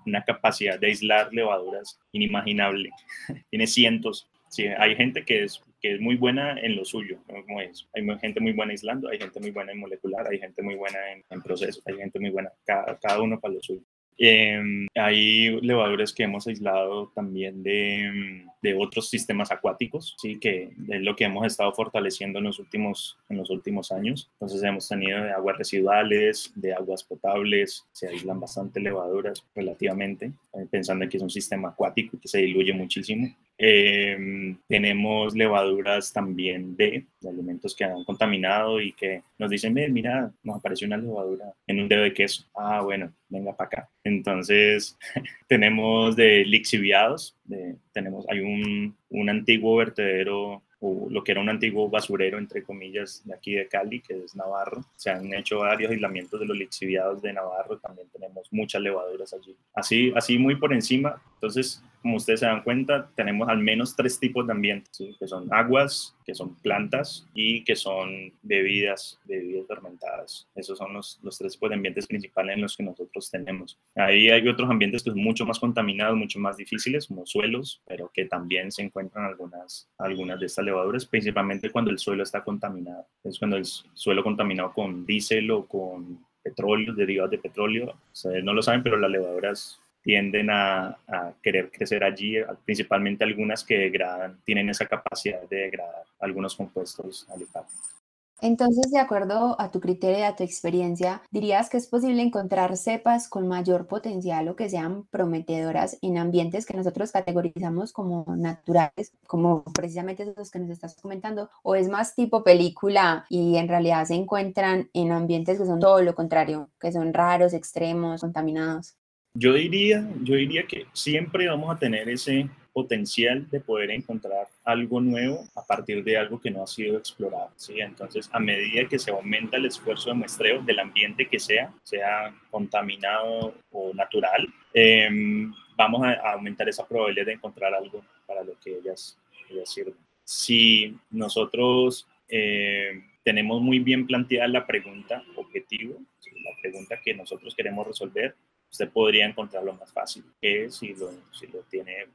una capacidad de aislar levaduras inimaginable. Tiene cientos. Sí, hay gente que es, que es muy buena en lo suyo, ¿no? como es. Hay gente muy buena aislando, hay gente muy buena en molecular, hay gente muy buena en, en procesos, hay gente muy buena, cada, cada uno para lo suyo. Eh, hay levaduras que hemos aislado también de, de, otros sistemas acuáticos, ¿sí? que es lo que hemos estado fortaleciendo en los, últimos, en los últimos años. Entonces hemos tenido de aguas residuales, de aguas potables, se aíslan bastante levaduras relativamente, eh, pensando en que es un sistema acuático que se diluye muchísimo. Eh, tenemos levaduras también de, de, alimentos que han contaminado y que nos dicen, mira, nos apareció una levadura en un dedo de queso. Ah, bueno, venga para acá. Entonces, tenemos de lixiviados, de, tenemos, hay un, un antiguo vertedero o lo que era un antiguo basurero, entre comillas, de aquí de Cali, que es Navarro. Se han hecho varios aislamientos de los lixiviados de Navarro, también tenemos muchas levaduras allí. Así, así muy por encima, entonces, como ustedes se dan cuenta, tenemos al menos tres tipos de ambientes, que son aguas, que son plantas y que son bebidas, bebidas fermentadas. Esos son los, los tres tipos de ambientes principales en los que nosotros tenemos. Ahí hay otros ambientes que son mucho más contaminados, mucho más difíciles, como suelos, pero que también se encuentran algunas, algunas de estas levaduras, principalmente cuando el suelo está contaminado. Es cuando el suelo contaminado con diésel o con petróleo, derivados de petróleo. Ustedes no lo saben, pero las levaduras tienden a, querer crecer allí, principalmente algunas que degradan, tienen esa capacidad de degradar algunos compuestos alifáticos. Entonces, de acuerdo a tu criterio y a tu experiencia, ¿dirías que es posible encontrar cepas con mayor potencial o que sean prometedoras en ambientes que nosotros categorizamos como naturales, como precisamente esos que nos estás comentando? ¿O es más tipo película y en realidad se encuentran en ambientes que son todo lo contrario, que son raros, extremos, contaminados? Yo diría, yo diría que siempre vamos a tener ese potencial de poder encontrar algo nuevo a partir de algo que no ha sido explorado. ¿sí? Entonces, a medida que se aumenta el esfuerzo de muestreo del ambiente que sea, sea contaminado o natural, em, vamos a, aumentar esa probabilidad de encontrar algo para lo que ellas, ellas sirven. Si nosotros eh, tenemos muy bien planteada la pregunta objetivo, la pregunta que nosotros queremos resolver, usted podría encontrarlo más fácil que si lo, si lo tiene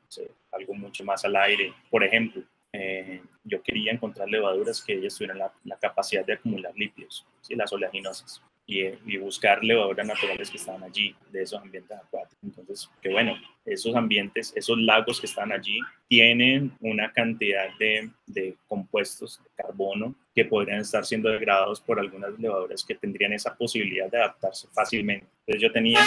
algo mucho más al aire. Por ejemplo, eh, yo quería encontrar levaduras que ellas tuvieran la, la capacidad de acumular lípidos, ¿sí? las oleaginosas y, buscar levaduras naturales que estaban allí, de esos ambientes acuáticos. Entonces, que bueno, esos ambientes, esos lagos que están allí, tienen una cantidad de, de compuestos de carbono que podrían estar siendo degradados por algunas levaduras que tendrían esa posibilidad de adaptarse fácilmente. Entonces yo tenía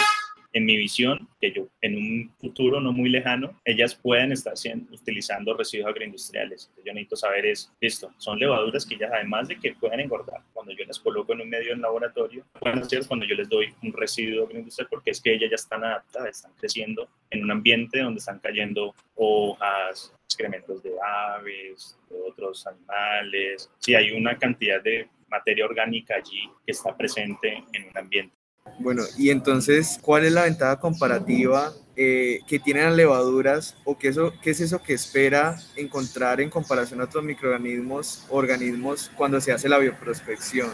en mi visión, que yo en un futuro no muy lejano, ellas pueden estar utilizando residuos agroindustriales. yo necesito saber es, esto, son levaduras que ellas además de que puedan engordar, cuando yo las coloco en un medio en laboratorio, pueden hacer cuando yo les doy un residuo agroindustrial porque es que ellas ya están adaptadas, están creciendo en un ambiente donde están cayendo hojas, excrementos de aves, de otros animales. Sí, hay una cantidad de materia orgánica allí que está presente en un ambiente. Bueno, y entonces, ¿cuál es la ventaja comparativa eh, que tienen las levaduras o qué, eso, qué es eso que espera encontrar en comparación a otros microorganismos, organismos cuando se hace la bioprospección?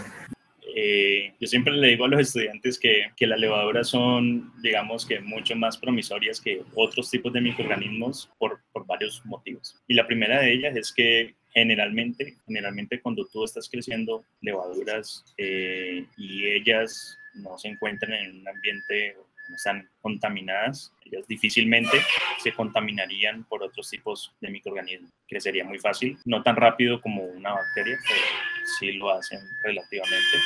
Eh, yo siempre le digo a los estudiantes que, que, las levaduras son, digamos que, mucho más promisorias que otros tipos de microorganismos por, por varios motivos. Y la primera de ellas es que generalmente, generalmente cuando tú estás creciendo levaduras eh, y ellas no se encuentran en un ambiente no están contaminadas, ellas difícilmente se contaminarían por otros tipos de microorganismos. Crecería muy fácil, no tan rápido como una bacteria, pero sí lo hacen relativamente.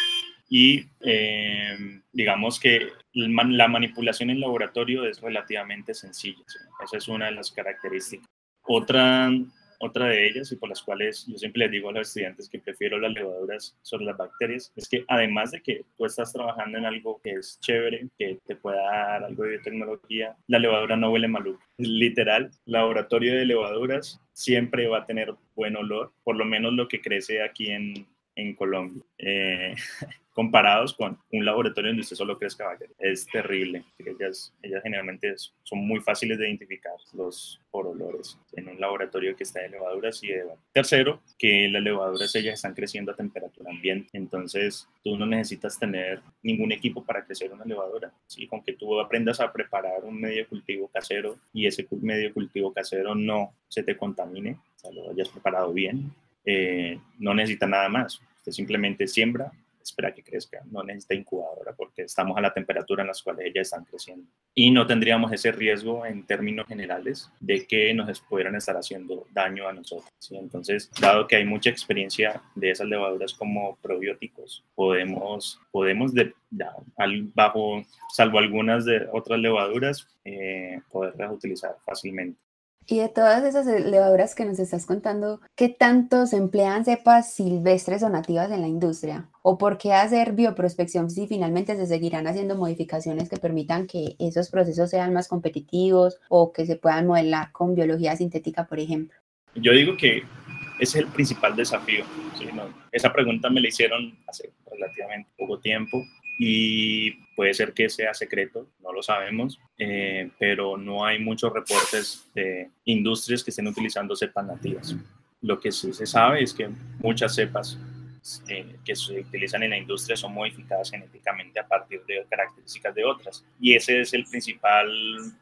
Y eh, digamos que la manipulación en laboratorio es relativamente sencilla. Esa es una de las características. Otra otra de ellas, y por las cuales yo siempre les digo a los estudiantes que prefiero las levaduras sobre las bacterias, es que además de que tú estás trabajando en algo que es chévere, que te pueda dar algo de biotecnología, la levadura no huele maluco. Literal, laboratorio de levaduras siempre va a tener buen olor, por lo menos lo que crece aquí en, en Colombia. Eh, comparados con un laboratorio donde usted solo crezca. Es terrible. Ellas, ellas generalmente son muy fáciles de identificar los por olores en un laboratorio que está de levaduras y de Tercero, que las levaduras ellas están creciendo a temperatura ambiente. Entonces, tú no necesitas tener ningún equipo para crecer una levadura. ¿sí? Con que tú aprendas a preparar un medio cultivo casero y ese medio cultivo casero no se te contamine, o sea, lo hayas preparado bien, eh, no necesita nada más. Usted simplemente siembra, espera que crezca, no necesita incubadora porque estamos a la temperatura en las cuales ellas están creciendo. Y no tendríamos ese riesgo en términos generales de que nos pudieran estar haciendo daño a nosotros. Entonces, dado que hay mucha experiencia de esas levaduras como probióticos, podemos, podemos de, bajo, salvo algunas de otras levaduras, eh, poderlas utilizar fácilmente. Y de todas esas levaduras que nos estás contando, ¿qué tanto se emplean cepas silvestres o nativas en la industria? ¿O por qué hacer bioprospección si finalmente se seguirán haciendo modificaciones que permitan que esos procesos sean más competitivos o que se puedan modelar con biología sintética, por ejemplo? Yo digo que ese es el principal desafío. Esa pregunta me la hicieron hace relativamente poco tiempo y puede ser que sea secreto, no lo sabemos, eh, pero no hay muchos reportes de industrias que estén utilizando cepas nativas. Lo que sí se sabe es que muchas cepas eh, que se utilizan en la industria son modificadas genéticamente a partir de características de otras. Y ese es el principal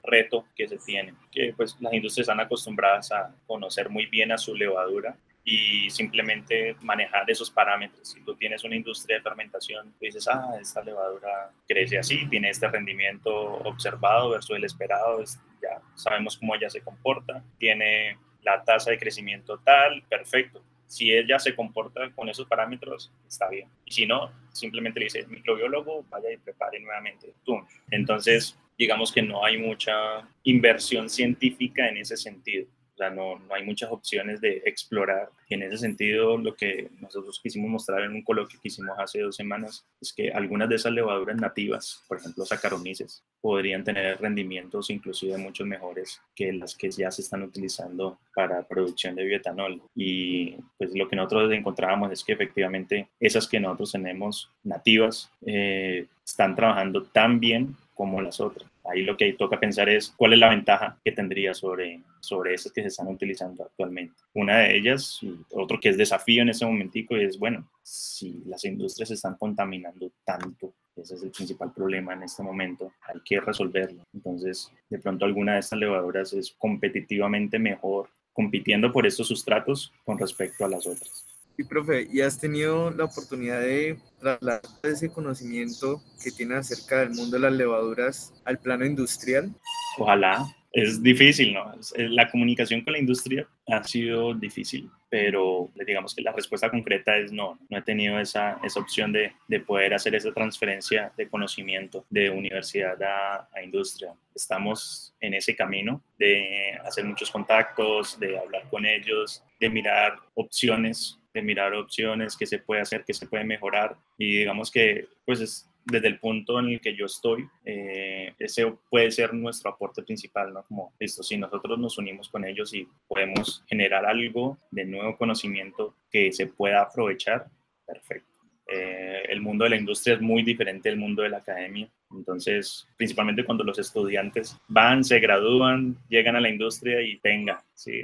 reto que se tiene, que pues las industrias están acostumbradas a conocer muy bien a su levadura y simplemente manejar esos parámetros. Si tú tienes una industria de fermentación, dices, ah, esta levadura crece así, tiene este rendimiento observado versus el esperado, ya sabemos cómo ella se comporta, tiene la tasa de crecimiento tal, perfecto. Si ella se comporta con esos parámetros, está bien. Y si no, simplemente le dice, microbiólogo, vaya y prepare nuevamente tú. Entonces, digamos que no hay mucha inversión científica en ese sentido O sea, no, no, hay muchas opciones de explorar. Y en ese sentido, lo que nosotros quisimos mostrar en un coloquio que hicimos hace dos semanas es que algunas de esas levaduras nativas, por ejemplo, Saccharomyces, podrían tener rendimientos inclusive mucho mejores que las que ya se están utilizando para producción de bioetanol. Y pues lo que nosotros encontrábamos es que efectivamente esas que nosotros tenemos nativas eh, están trabajando tan bien como las otras. Ahí lo que toca pensar es cuál es la ventaja que tendría sobre, sobre esas que se están utilizando actualmente. Una de ellas, otro que es desafío en ese momentico, es, bueno, si las industrias están contaminando tanto, ese es el principal problema en este momento, hay que resolverlo. Entonces, de pronto alguna de estas levaduras es competitivamente mejor compitiendo por estos sustratos con respecto a las otras. Y profe, ¿y has tenido la oportunidad de trasladar ese conocimiento que tiene acerca del mundo de las levaduras al plano industrial? Ojalá. Es difícil, ¿no? La comunicación con la industria ha sido difícil, pero digamos que la respuesta concreta es no. No he tenido esa, esa opción de, de poder hacer esa transferencia de conocimiento de universidad a industria. Estamos en ese camino de hacer muchos contactos, de hablar con ellos, de mirar opciones de mirar opciones, qué se puede hacer, qué se puede mejorar. Y digamos que, pues es desde el punto en el que yo estoy, eh, ese puede ser nuestro aporte principal, ¿no? Como, esto, si nosotros nos unimos con ellos y podemos generar algo de nuevo conocimiento que se pueda aprovechar, perfecto. Eh, el mundo de la industria es muy diferente del mundo de la academia. Entonces, principalmente cuando los estudiantes van, se gradúan, llegan a la industria y venga, sí,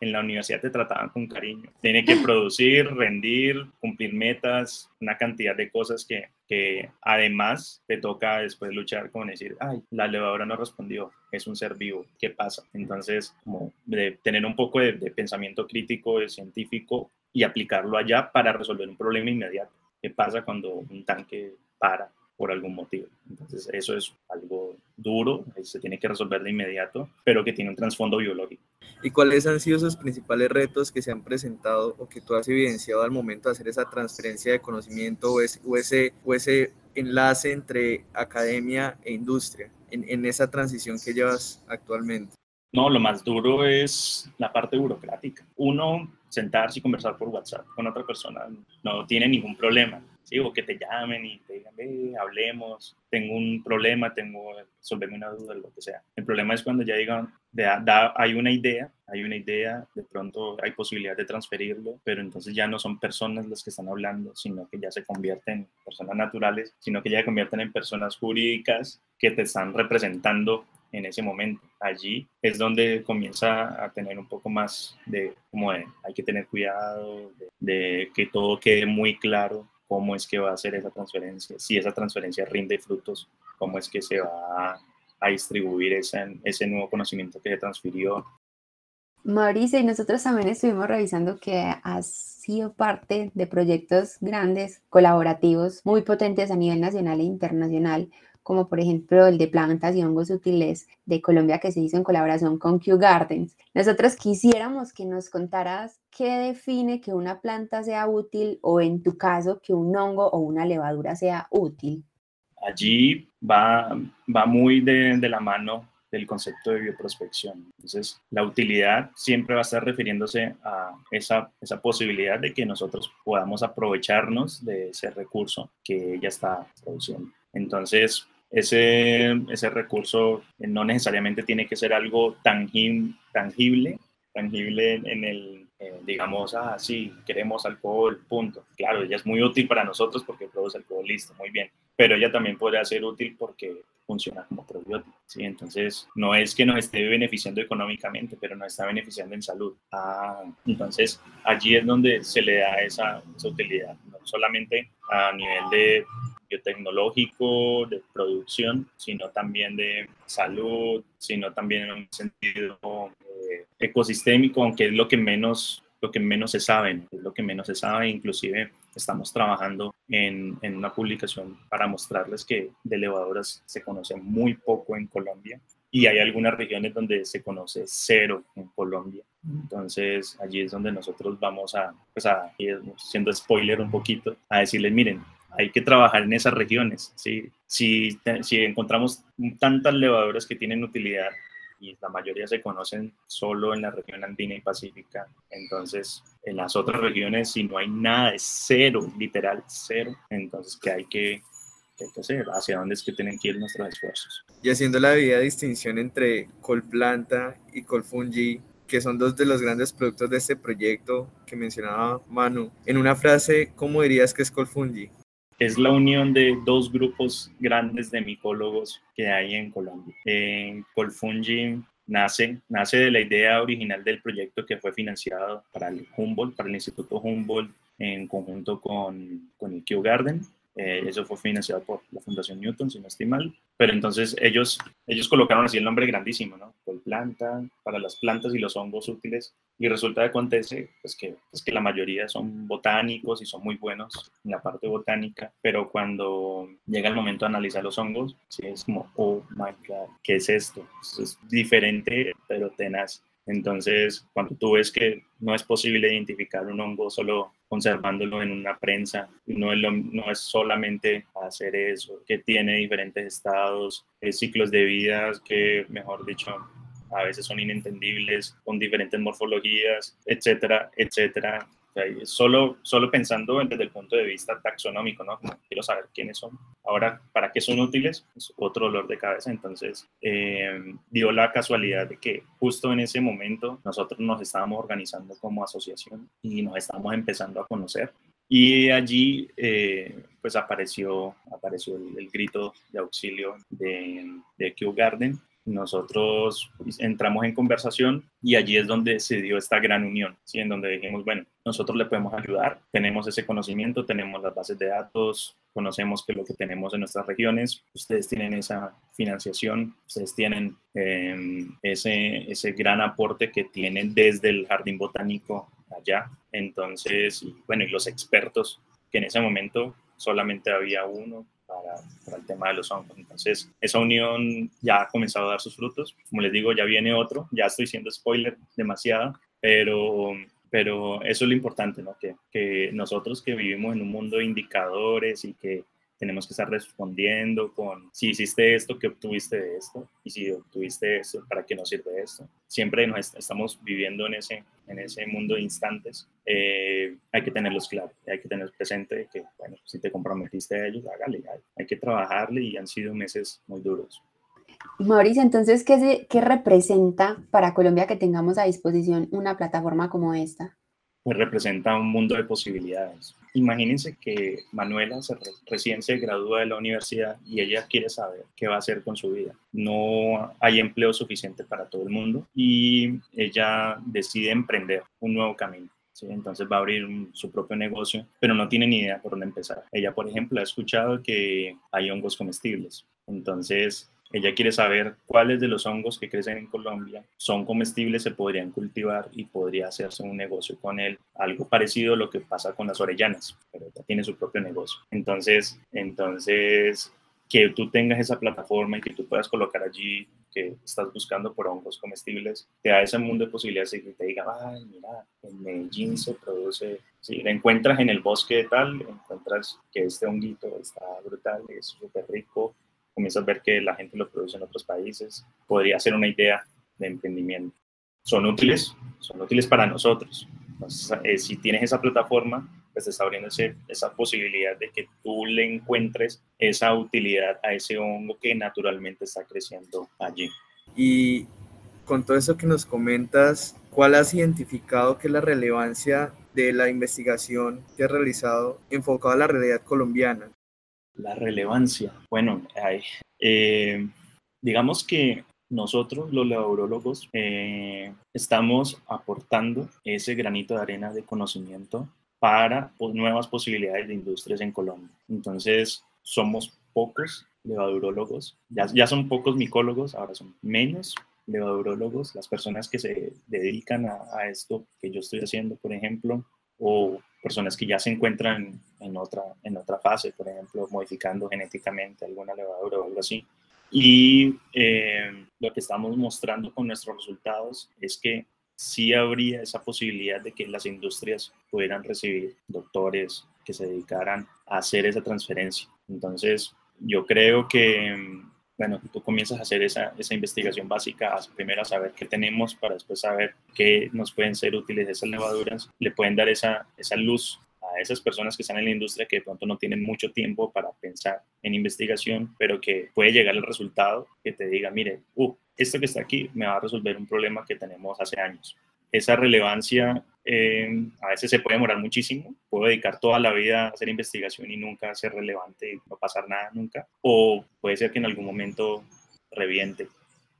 en la universidad te trataban con cariño. Tiene que producir, rendir, cumplir metas, una cantidad de cosas que, que además te toca después luchar con decir, ay, la levadura no respondió, es un ser vivo, ¿qué pasa? Entonces, como de tener un poco de, de pensamiento crítico, de científico y aplicarlo allá para resolver un problema inmediato. ¿Qué pasa cuando un tanque para por algún motivo. Entonces, eso es algo duro, se tiene que resolver de inmediato, pero que tiene un trasfondo biológico. ¿Y cuáles han sido esos principales retos que se han presentado o que tú has evidenciado al momento de hacer esa transferencia de conocimiento o ese, o ese, o ese enlace entre academia e industria en, en esa transición que llevas actualmente? No, lo más duro es la parte burocrática. Uno, sentarse y conversar por WhatsApp con otra persona no tiene ningún problema ¿sí? o que te llamen y te digan, ve, hablemos, tengo un problema, tengo, resolverme una duda, lo que sea. El problema es cuando ya digan, hay una idea, hay una idea, de pronto hay posibilidad de transferirlo, pero entonces ya no son personas las que están hablando, sino que ya se convierten en personas naturales, sino que ya se convierten en personas jurídicas que te están representando en ese momento. Allí es donde comienza a tener un poco más de, como de, hay que tener cuidado, de que todo quede muy claro cómo es que va a hacer esa transferencia, si esa transferencia rinde frutos, cómo es que se va a, distribuir ese, ese nuevo conocimiento que se transfirió. Mauricio, y nosotros también estuvimos revisando que has sido parte de proyectos grandes, colaborativos, muy potentes a nivel nacional e internacional, como por ejemplo el de plantas y hongos útiles de Colombia que se hizo en colaboración con Q Gardens. Nosotros quisiéramos que nos contaras qué define que una planta sea útil o en tu caso que un hongo o una levadura sea útil. Allí va, va muy de, de la mano del concepto de bioprospección. Entonces, la utilidad siempre va a estar refiriéndose a esa, esa posibilidad de que nosotros podamos aprovecharnos de ese recurso que ella está produciendo. Entonces, ese, ese recurso no necesariamente tiene que ser algo tangible, tangible, tangible en el, eh, digamos, ah, sí, queremos alcohol, punto. Claro, ella es muy útil para nosotros porque produce alcohol, listo, muy bien. Pero ella también puede ser útil porque funciona como probiótico, ¿sí? Entonces, no es que nos esté beneficiando económicamente, pero nos está beneficiando en salud. Ah, entonces, allí es donde se le da esa, esa utilidad, no solamente a nivel de biotecnológico, de producción, sino también de salud, sino también en un sentido eh, ecosistémico, aunque es lo que menos lo que menos se sabe, es lo que menos se sabe, inclusive estamos trabajando en, en, una publicación para mostrarles que de elevadoras se conoce muy poco en Colombia y hay algunas regiones donde se conoce cero en Colombia. Entonces allí es donde nosotros vamos a, pues a, siendo spoiler un poquito, a decirles, miren, hay que trabajar en esas regiones. ¿sí? Si, si encontramos tantas levaduras que tienen utilidad y la mayoría se conocen solo en la región andina y pacífica. Entonces, en las otras regiones, si no hay nada, es cero, literal cero. Entonces, ¿qué hay que, hay que hacer? ¿Hacia dónde es que tienen que ir nuestros esfuerzos? Y haciendo la distinción entre colplanta y colfungi, que son dos de los grandes productos de este proyecto que mencionaba Manu. En una frase, ¿cómo dirías que es colfungi? Es la unión de dos grupos grandes de micólogos que hay en Colombia. En Colfungi nace, nace de la idea original del proyecto que fue financiado para el Humboldt, para el Instituto Humboldt, en conjunto con, con el Garden. Eh, eso fue financiado por la Fundación Newton, si no estoy mal. Pero entonces ellos, ellos colocaron así el nombre grandísimo, ¿no? planta, para las plantas y los hongos útiles. Y resulta que acontece pues que, pues que la mayoría son botánicos y son muy buenos en la parte botánica, pero cuando llega el momento de analizar los hongos, sí es como, oh my God, ¿qué es esto? Es diferente, pero tenaz. Entonces, cuando tú ves que no es posible identificar un hongo solo conservándolo en una prensa, no es, no es solamente hacer eso, que tiene diferentes estados, eh, ciclos de vida que, mejor dicho, a veces son inentendibles, con diferentes morfologías, etcétera, etcétera. Solo, solo pensando desde el punto de vista taxonómico, ¿no? quiero saber quiénes son. Ahora, ¿para qué son útiles? Es otro dolor de cabeza. Entonces, eh, dio la casualidad de que justo en ese momento nosotros nos estábamos organizando como asociación y nos estábamos empezando a conocer. Y allí, eh, pues apareció, apareció el, grito de auxilio de, de Garden nosotros entramos en conversación y allí es donde se dio esta gran unión, ¿sí? en donde dijimos, bueno, nosotros le podemos ayudar, tenemos ese conocimiento, tenemos las bases de datos, conocemos que lo que tenemos en nuestras regiones, ustedes tienen esa financiación, ustedes tienen em, ese, ese gran aporte que tienen desde el jardín botánico allá, entonces, bueno, y los expertos, que en ese momento solamente había uno, para, el tema de los hongos. Entonces, esa unión ya ha comenzado a dar sus frutos. Como les digo, ya viene otro, ya estoy siendo spoiler demasiado, pero, pero eso es lo importante, ¿no? Que, que nosotros que vivimos en un mundo de indicadores y que tenemos que estar respondiendo con si hiciste esto, ¿qué obtuviste de esto? Y si obtuviste esto, ¿para qué nos sirve esto? Siempre nos estamos viviendo en ese, en ese mundo de instantes. Eh, hay que tenerlos claros, hay que tener presente que, bueno, si te comprometiste a ellos, hágale, hay, hay que trabajarle y han sido meses muy duros. Mauricio, entonces, ¿qué, ¿qué representa para Colombia que tengamos a disposición una plataforma como esta? pues representa un mundo de posibilidades. Imagínense que Manuela recién se gradúa de la universidad y ella quiere saber qué va a hacer con su vida. No hay empleo suficiente para todo el mundo y ella decide emprender un nuevo camino. Entonces va a abrir su propio negocio, pero no tiene ni idea por dónde empezar. Ella, por ejemplo, ha escuchado que hay hongos comestibles. Entonces ella quiere saber cuáles de los hongos que crecen en Colombia son comestibles, se podrían cultivar y podría hacerse un negocio con él. Algo parecido a lo que pasa con las orellanas, pero ella tiene su propio negocio. Entonces, entonces que tú tengas esa plataforma y que tú puedas colocar allí que estás buscando por hongos comestibles, te da ese mundo de posibilidades y que te diga, ay, mira, en Medellín se produce, si lo encuentras en el bosque de tal, encuentras que este honguito está brutal, es súper rico, comienzas a ver que la gente lo produce en otros países, podría ser una idea de emprendimiento. Son útiles, son útiles para nosotros. Entonces, eh, si tienes esa plataforma, pues está abriendo esa posibilidad de que tú le encuentres esa utilidad a ese hongo que naturalmente está creciendo allí. Y con todo eso que nos comentas, ¿cuál has identificado que es la relevancia de la investigación que has realizado enfocada a la realidad colombiana? La relevancia. Bueno, eh, digamos que nosotros los laborólogos eh, estamos aportando ese granito de arena de conocimiento para nuevas posibilidades de industrias en Colombia. Entonces, somos pocos levadurólogos, ya, ya son pocos micólogos, ahora son menos levadurólogos, las personas que se dedican a, a esto que yo estoy haciendo, por ejemplo, o personas que ya se encuentran en otra, en otra fase, por ejemplo, modificando genéticamente alguna levadura o algo así. Y eh, lo que estamos mostrando con nuestros resultados es que sí habría esa posibilidad de que las industrias pudieran recibir doctores que se dedicaran a hacer esa transferencia. Entonces, yo creo que, bueno, tú comienzas a hacer esa, esa investigación básica, primero a saber qué tenemos para después saber qué nos pueden ser útiles esas levaduras, le pueden dar esa, esa luz a esas personas que están en la industria que de pronto no tienen mucho tiempo para pensar en investigación, pero que puede llegar el resultado que te diga, mire, uh, esto que está aquí me va a resolver un problema que tenemos hace años. Esa relevancia eh, a veces se puede demorar muchísimo. Puedo dedicar toda la vida a hacer investigación y nunca ser relevante no pasar nada nunca. O puede ser que en algún momento reviente,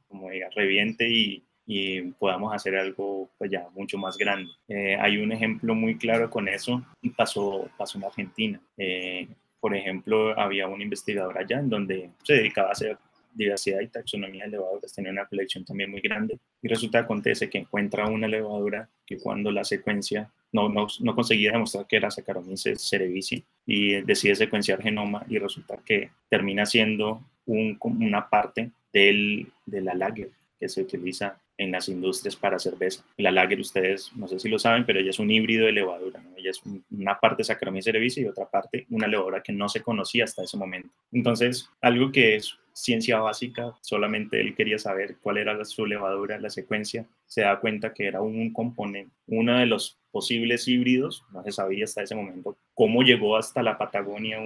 como diga, reviente y, y podamos hacer algo pues ya mucho más grande. Eh, hay un ejemplo muy claro con eso y pasó, pasó en Argentina. Eh, por ejemplo, había un investigador allá en donde se dedicaba a hacer diversidad y taxonomía de levaduras, tenía una colección también muy grande y resulta acontece que encuentra una levadura que cuando la secuencia no, no, no conseguía demostrar que era Saccharomyces cerevisiae y decide secuenciar genoma y resulta que termina siendo un, una parte del, de la lager que se utiliza en las industrias para cerveza. La lager, ustedes no sé si lo saben, pero ella es un híbrido de levadura. ¿no? Ella es una parte Saccharomyces cerevisiae y otra parte una levadura que no se conocía hasta ese momento. Entonces, algo que es ciencia básica, solamente él quería saber cuál era su levadura, la secuencia, se da cuenta que era un componente, uno de los posibles híbridos, no se sabía hasta ese momento cómo llegó hasta la Patagonia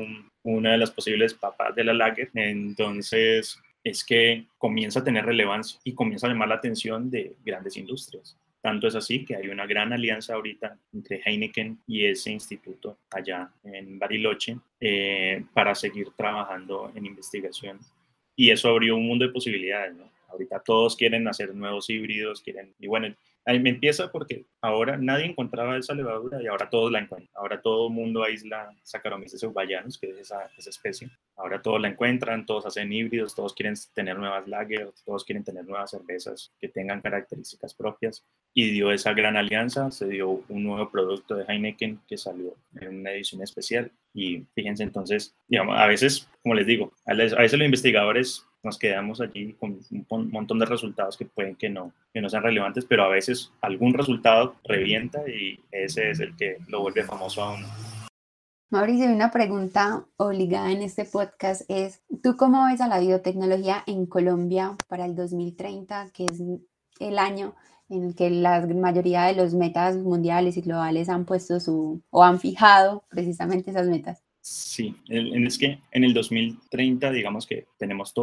una de las posibles papas de la lager, entonces es que comienza a tener relevancia y comienza a llamar la atención de grandes industrias. Tanto es así que hay una gran alianza ahorita entre Heineken y ese instituto allá en Bariloche eh, para seguir trabajando en investigación y eso abrió un mundo de posibilidades, ¿no? Ahorita todos quieren hacer nuevos híbridos, quieren, y bueno, ahí me empieza porque ahora nadie encontraba esa levadura y ahora todos la encuentran. Ahora todo el mundo aísla Saccharomyces eubayanus, que es esa, esa, especie. Ahora todos la encuentran, todos hacen híbridos, todos quieren tener nuevas lagers, todos quieren tener nuevas cervezas que tengan características propias. Y dio esa gran alianza, se dio un nuevo producto de Heineken que salió en una edición especial. Y fíjense entonces, a veces, como les digo, a veces los investigadores nos quedamos allí con un montón de resultados que pueden que no, que no sean relevantes, pero a veces algún resultado revienta y ese es el que lo vuelve famoso a uno. Mauricio, una pregunta obligada en este podcast es, ¿tú cómo ves a la biotecnología en Colombia para el 2030, que es el año en el que la mayoría de los metas mundiales y globales han puesto su, o han fijado precisamente esas metas? Sí, es que en el 2030, digamos que tenemos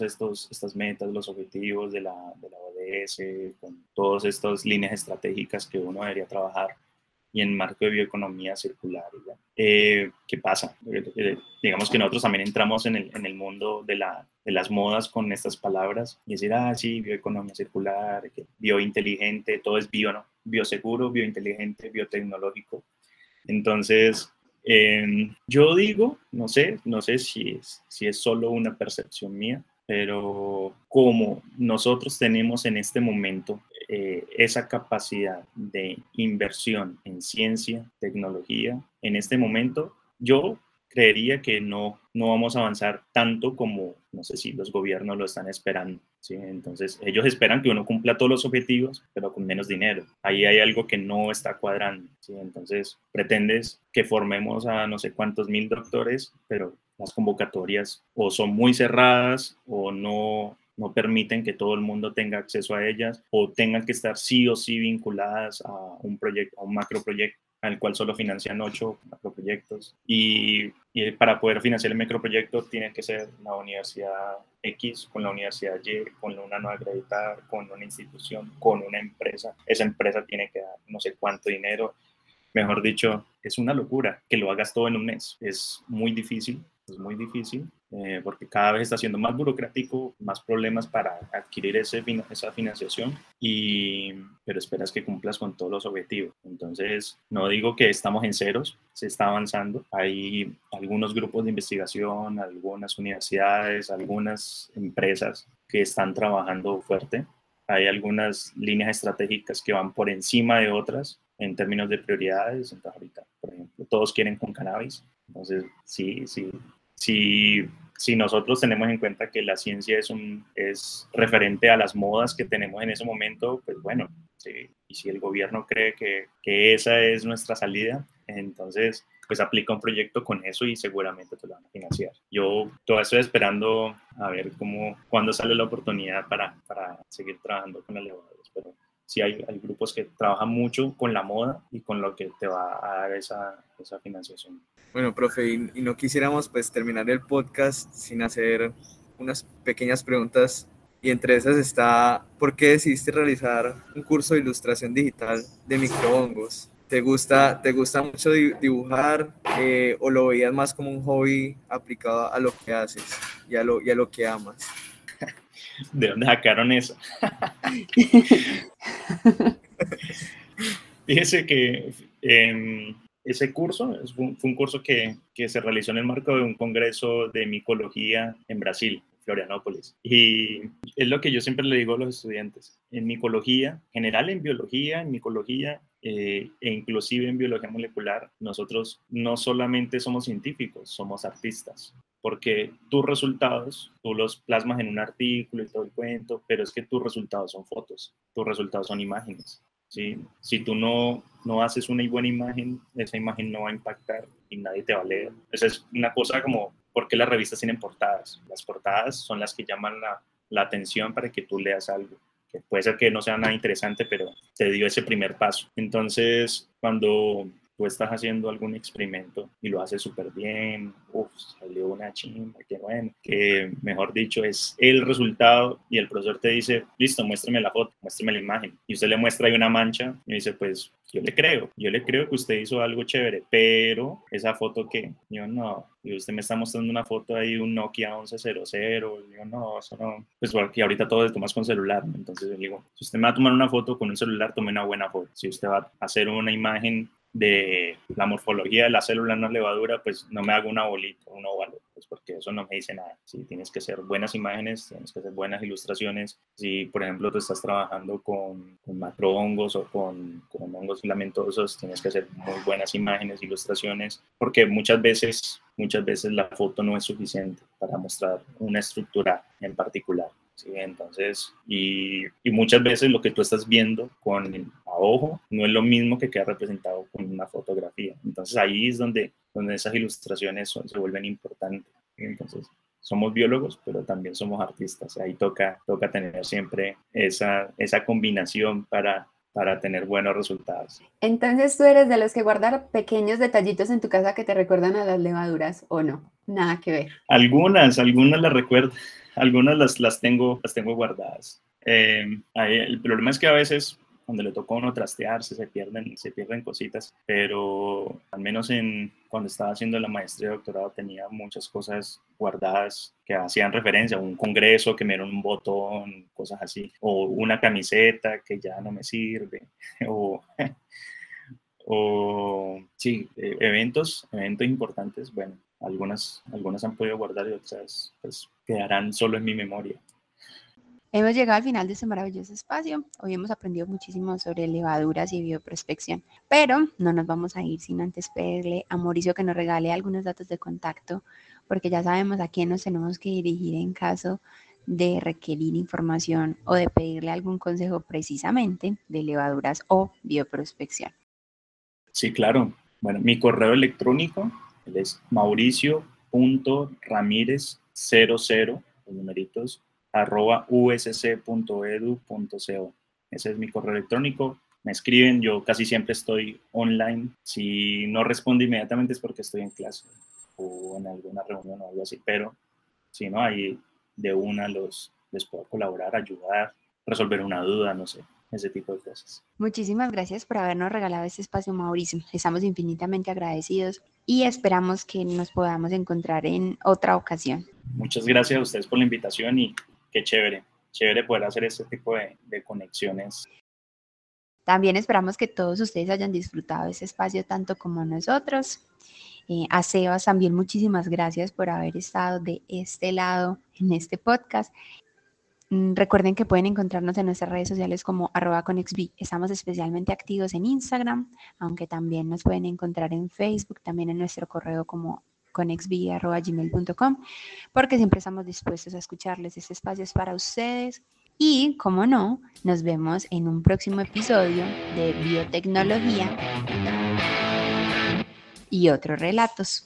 estos estas metas, los objetivos de la, de la ODS, con todas estas líneas estratégicas que uno debería trabajar y en marco de bioeconomía circular. Eh, ¿Qué pasa? Eh, digamos que nosotros también entramos en el, en el mundo de, la, de, las modas con estas palabras y decir, ah, sí, bioeconomía circular, biointeligente, todo es bio, ¿no? Bioseguro, biointeligente, biotecnológico. Entonces, Em, yo digo, no sé, no sé si es, si es solo una percepción mía, pero como nosotros tenemos en este momento eh, esa capacidad de inversión en ciencia, tecnología, en este momento, yo creería que no, no vamos a avanzar tanto como, no sé si los gobiernos lo están esperando. ¿Sí? Entonces, ellos esperan que uno cumpla todos los objetivos, pero con menos dinero. Ahí hay algo que no está cuadrando. ¿sí? Entonces, pretendes que formemos a no sé cuántos mil doctores, pero las convocatorias o son muy cerradas o no, no permiten que todo el mundo tenga acceso a ellas o tengan que estar sí o sí vinculadas a un proyecto, a un macroproyecto al cual solo financian ocho macroproyectos. Y, y para poder financiar el macroproyecto tiene que ser la universidad X con la universidad Y, con una no acreditada, con una institución, con una empresa. Esa empresa tiene que dar no sé cuánto dinero. Mejor dicho, es una locura que lo hagas todo en un mes. Es muy difícil, es muy difícil. Eh, porque cada vez está siendo más burocrático, más problemas para adquirir ese, esa financiación, y, pero esperas que cumplas con todos los objetivos. Entonces, no digo que estamos en ceros, se está avanzando. Hay algunos grupos de investigación, algunas universidades, algunas empresas que están trabajando fuerte. Hay algunas líneas estratégicas que van por encima de otras en términos de prioridades. Entonces, ahorita, por ejemplo, todos quieren con cannabis. Entonces, sí, sí, sí si nosotros tenemos en cuenta que la ciencia es, un, es referente a las modas que tenemos en ese momento, pues bueno, y si el gobierno cree que, que, esa es nuestra salida, entonces pues aplica un proyecto con eso y seguramente te lo van a financiar. Yo todavía estoy esperando a ver cómo, cuándo sale la oportunidad para, para seguir trabajando con elevadores, pero sí hay, hay, grupos que trabajan mucho con la moda y con lo que te va a dar esa, esa financiación. Bueno, profe, y, y no quisiéramos pues terminar el podcast sin hacer unas pequeñas preguntas y entre esas está, ¿por qué decidiste realizar un curso de ilustración digital de microhongos? ¿Te gusta, te gusta mucho dibujar eh, o lo veías más como un hobby aplicado a lo que haces y a lo, y a lo que amas? ¿De dónde sacaron eso? Fíjese que eh, ese curso fue un curso que, que se realizó en el marco de un congreso de micología en Brasil. Florianópolis. Y es lo que yo siempre le digo a los estudiantes. En micología, general en biología, en micología eh, e inclusive en biología molecular, nosotros no solamente somos científicos, somos artistas. Porque tus resultados, tú los plasmas en un artículo y todo el cuento, pero es que tus resultados son fotos, tus resultados son imágenes. ¿sí? Si tú no, no haces una buena imagen, esa imagen no va a impactar y nadie te va a leer. Esa es una cosa como ¿Por qué las revistas tienen portadas? Las portadas son las que llaman la, la atención para que tú leas algo puede ser que no sea nada interesante, pero te dio ese primer paso. Entonces, cuando tú estás haciendo algún experimento y lo haces súper bien, uff, salió una chimba, qué bueno, que mejor dicho es el resultado y el profesor te dice, listo, muéstrame la foto, muéstrame la imagen. Y usted le muestra ahí una mancha y dice, pues yo le creo, yo le creo que usted hizo algo chévere, pero esa foto que yo no, y usted me está mostrando una foto ahí, un Nokia 1100, yo no, eso no, pues porque ahorita todo lo tomas con celular, entonces yo digo, si usted me va a tomar una foto con un celular, tome una buena foto, si usted va a hacer una imagen de la morfología de la célula en una levadura, pues no me hago una bolita, un óvalo, pues porque eso no me dice nada. Si tienes que hacer buenas imágenes, tienes que hacer buenas ilustraciones. Si, por ejemplo, tú estás trabajando con, con macrohongos o con, con hongos filamentosos, tienes que hacer muy buenas imágenes, ilustraciones, porque muchas veces, muchas veces la foto no es suficiente para mostrar una estructura en particular. Entonces, y, y, muchas veces lo que tú estás viendo con a ojo no es lo mismo que queda representado con una fotografía. Entonces ahí es donde, donde esas ilustraciones son, se vuelven importantes. Entonces, somos biólogos, pero también somos artistas. Ahí toca, toca tener siempre esa, esa combinación para, para tener buenos resultados. Entonces, ¿tú eres de los que guardar pequeños detallitos en tu casa que te recuerdan a las levaduras o no? Nada que ver. Algunas, algunas las recuerdo algunas las, las, tengo, las tengo guardadas. Eh, el problema es que a veces cuando le tocó a uno trastearse se pierden, se pierden cositas, pero al menos en, cuando estaba haciendo la maestría de doctorado tenía muchas cosas guardadas que hacían referencia a un congreso que me dieron un botón, cosas así, o una camiseta que ya no me sirve, o, o sí, e, eventos, eventos importantes, bueno, algunas, algunas han podido guardar y otras pues, quedarán solo en mi memoria. Hemos llegado al final de este maravilloso espacio. Hoy hemos aprendido muchísimo sobre levaduras y bioprospección, pero no nos vamos a ir sin antes pedirle a Mauricio que nos regale algunos datos de contacto, porque ya sabemos a quién nos tenemos que dirigir en caso de requerir información o de pedirle algún consejo precisamente de levaduras o bioprospección. Sí, claro. Bueno, mi correo electrónico es mauricio.ramírez00, los numeritos, arroba usc.edu.co. Ese es mi correo electrónico. Me escriben, yo casi siempre estoy online. Si no respondo inmediatamente es porque estoy en clase o en alguna reunión o algo así, pero si no, ahí de una los, les puedo colaborar, ayudar, resolver una duda, no sé ese tipo de cosas. Muchísimas gracias por habernos regalado este espacio, Mauricio. Estamos infinitamente agradecidos y esperamos que nos podamos encontrar en otra ocasión. Muchas gracias a ustedes por la invitación y qué chévere, chévere poder hacer este tipo de, conexiones. También esperamos que todos ustedes hayan disfrutado ese espacio tanto como nosotros. Eh, a Sebas también muchísimas gracias por haber estado de este lado en este podcast Mm, recuerden que pueden encontrarnos en nuestras redes sociales como arroba. Estamos especialmente activos en Instagram, aunque también nos pueden encontrar en Facebook, también en nuestro correo como conexb.gmail.com, porque siempre estamos dispuestos a escucharles. Este espacio es para ustedes. Y, como no, nos vemos en un próximo episodio de Biotecnología y otros relatos.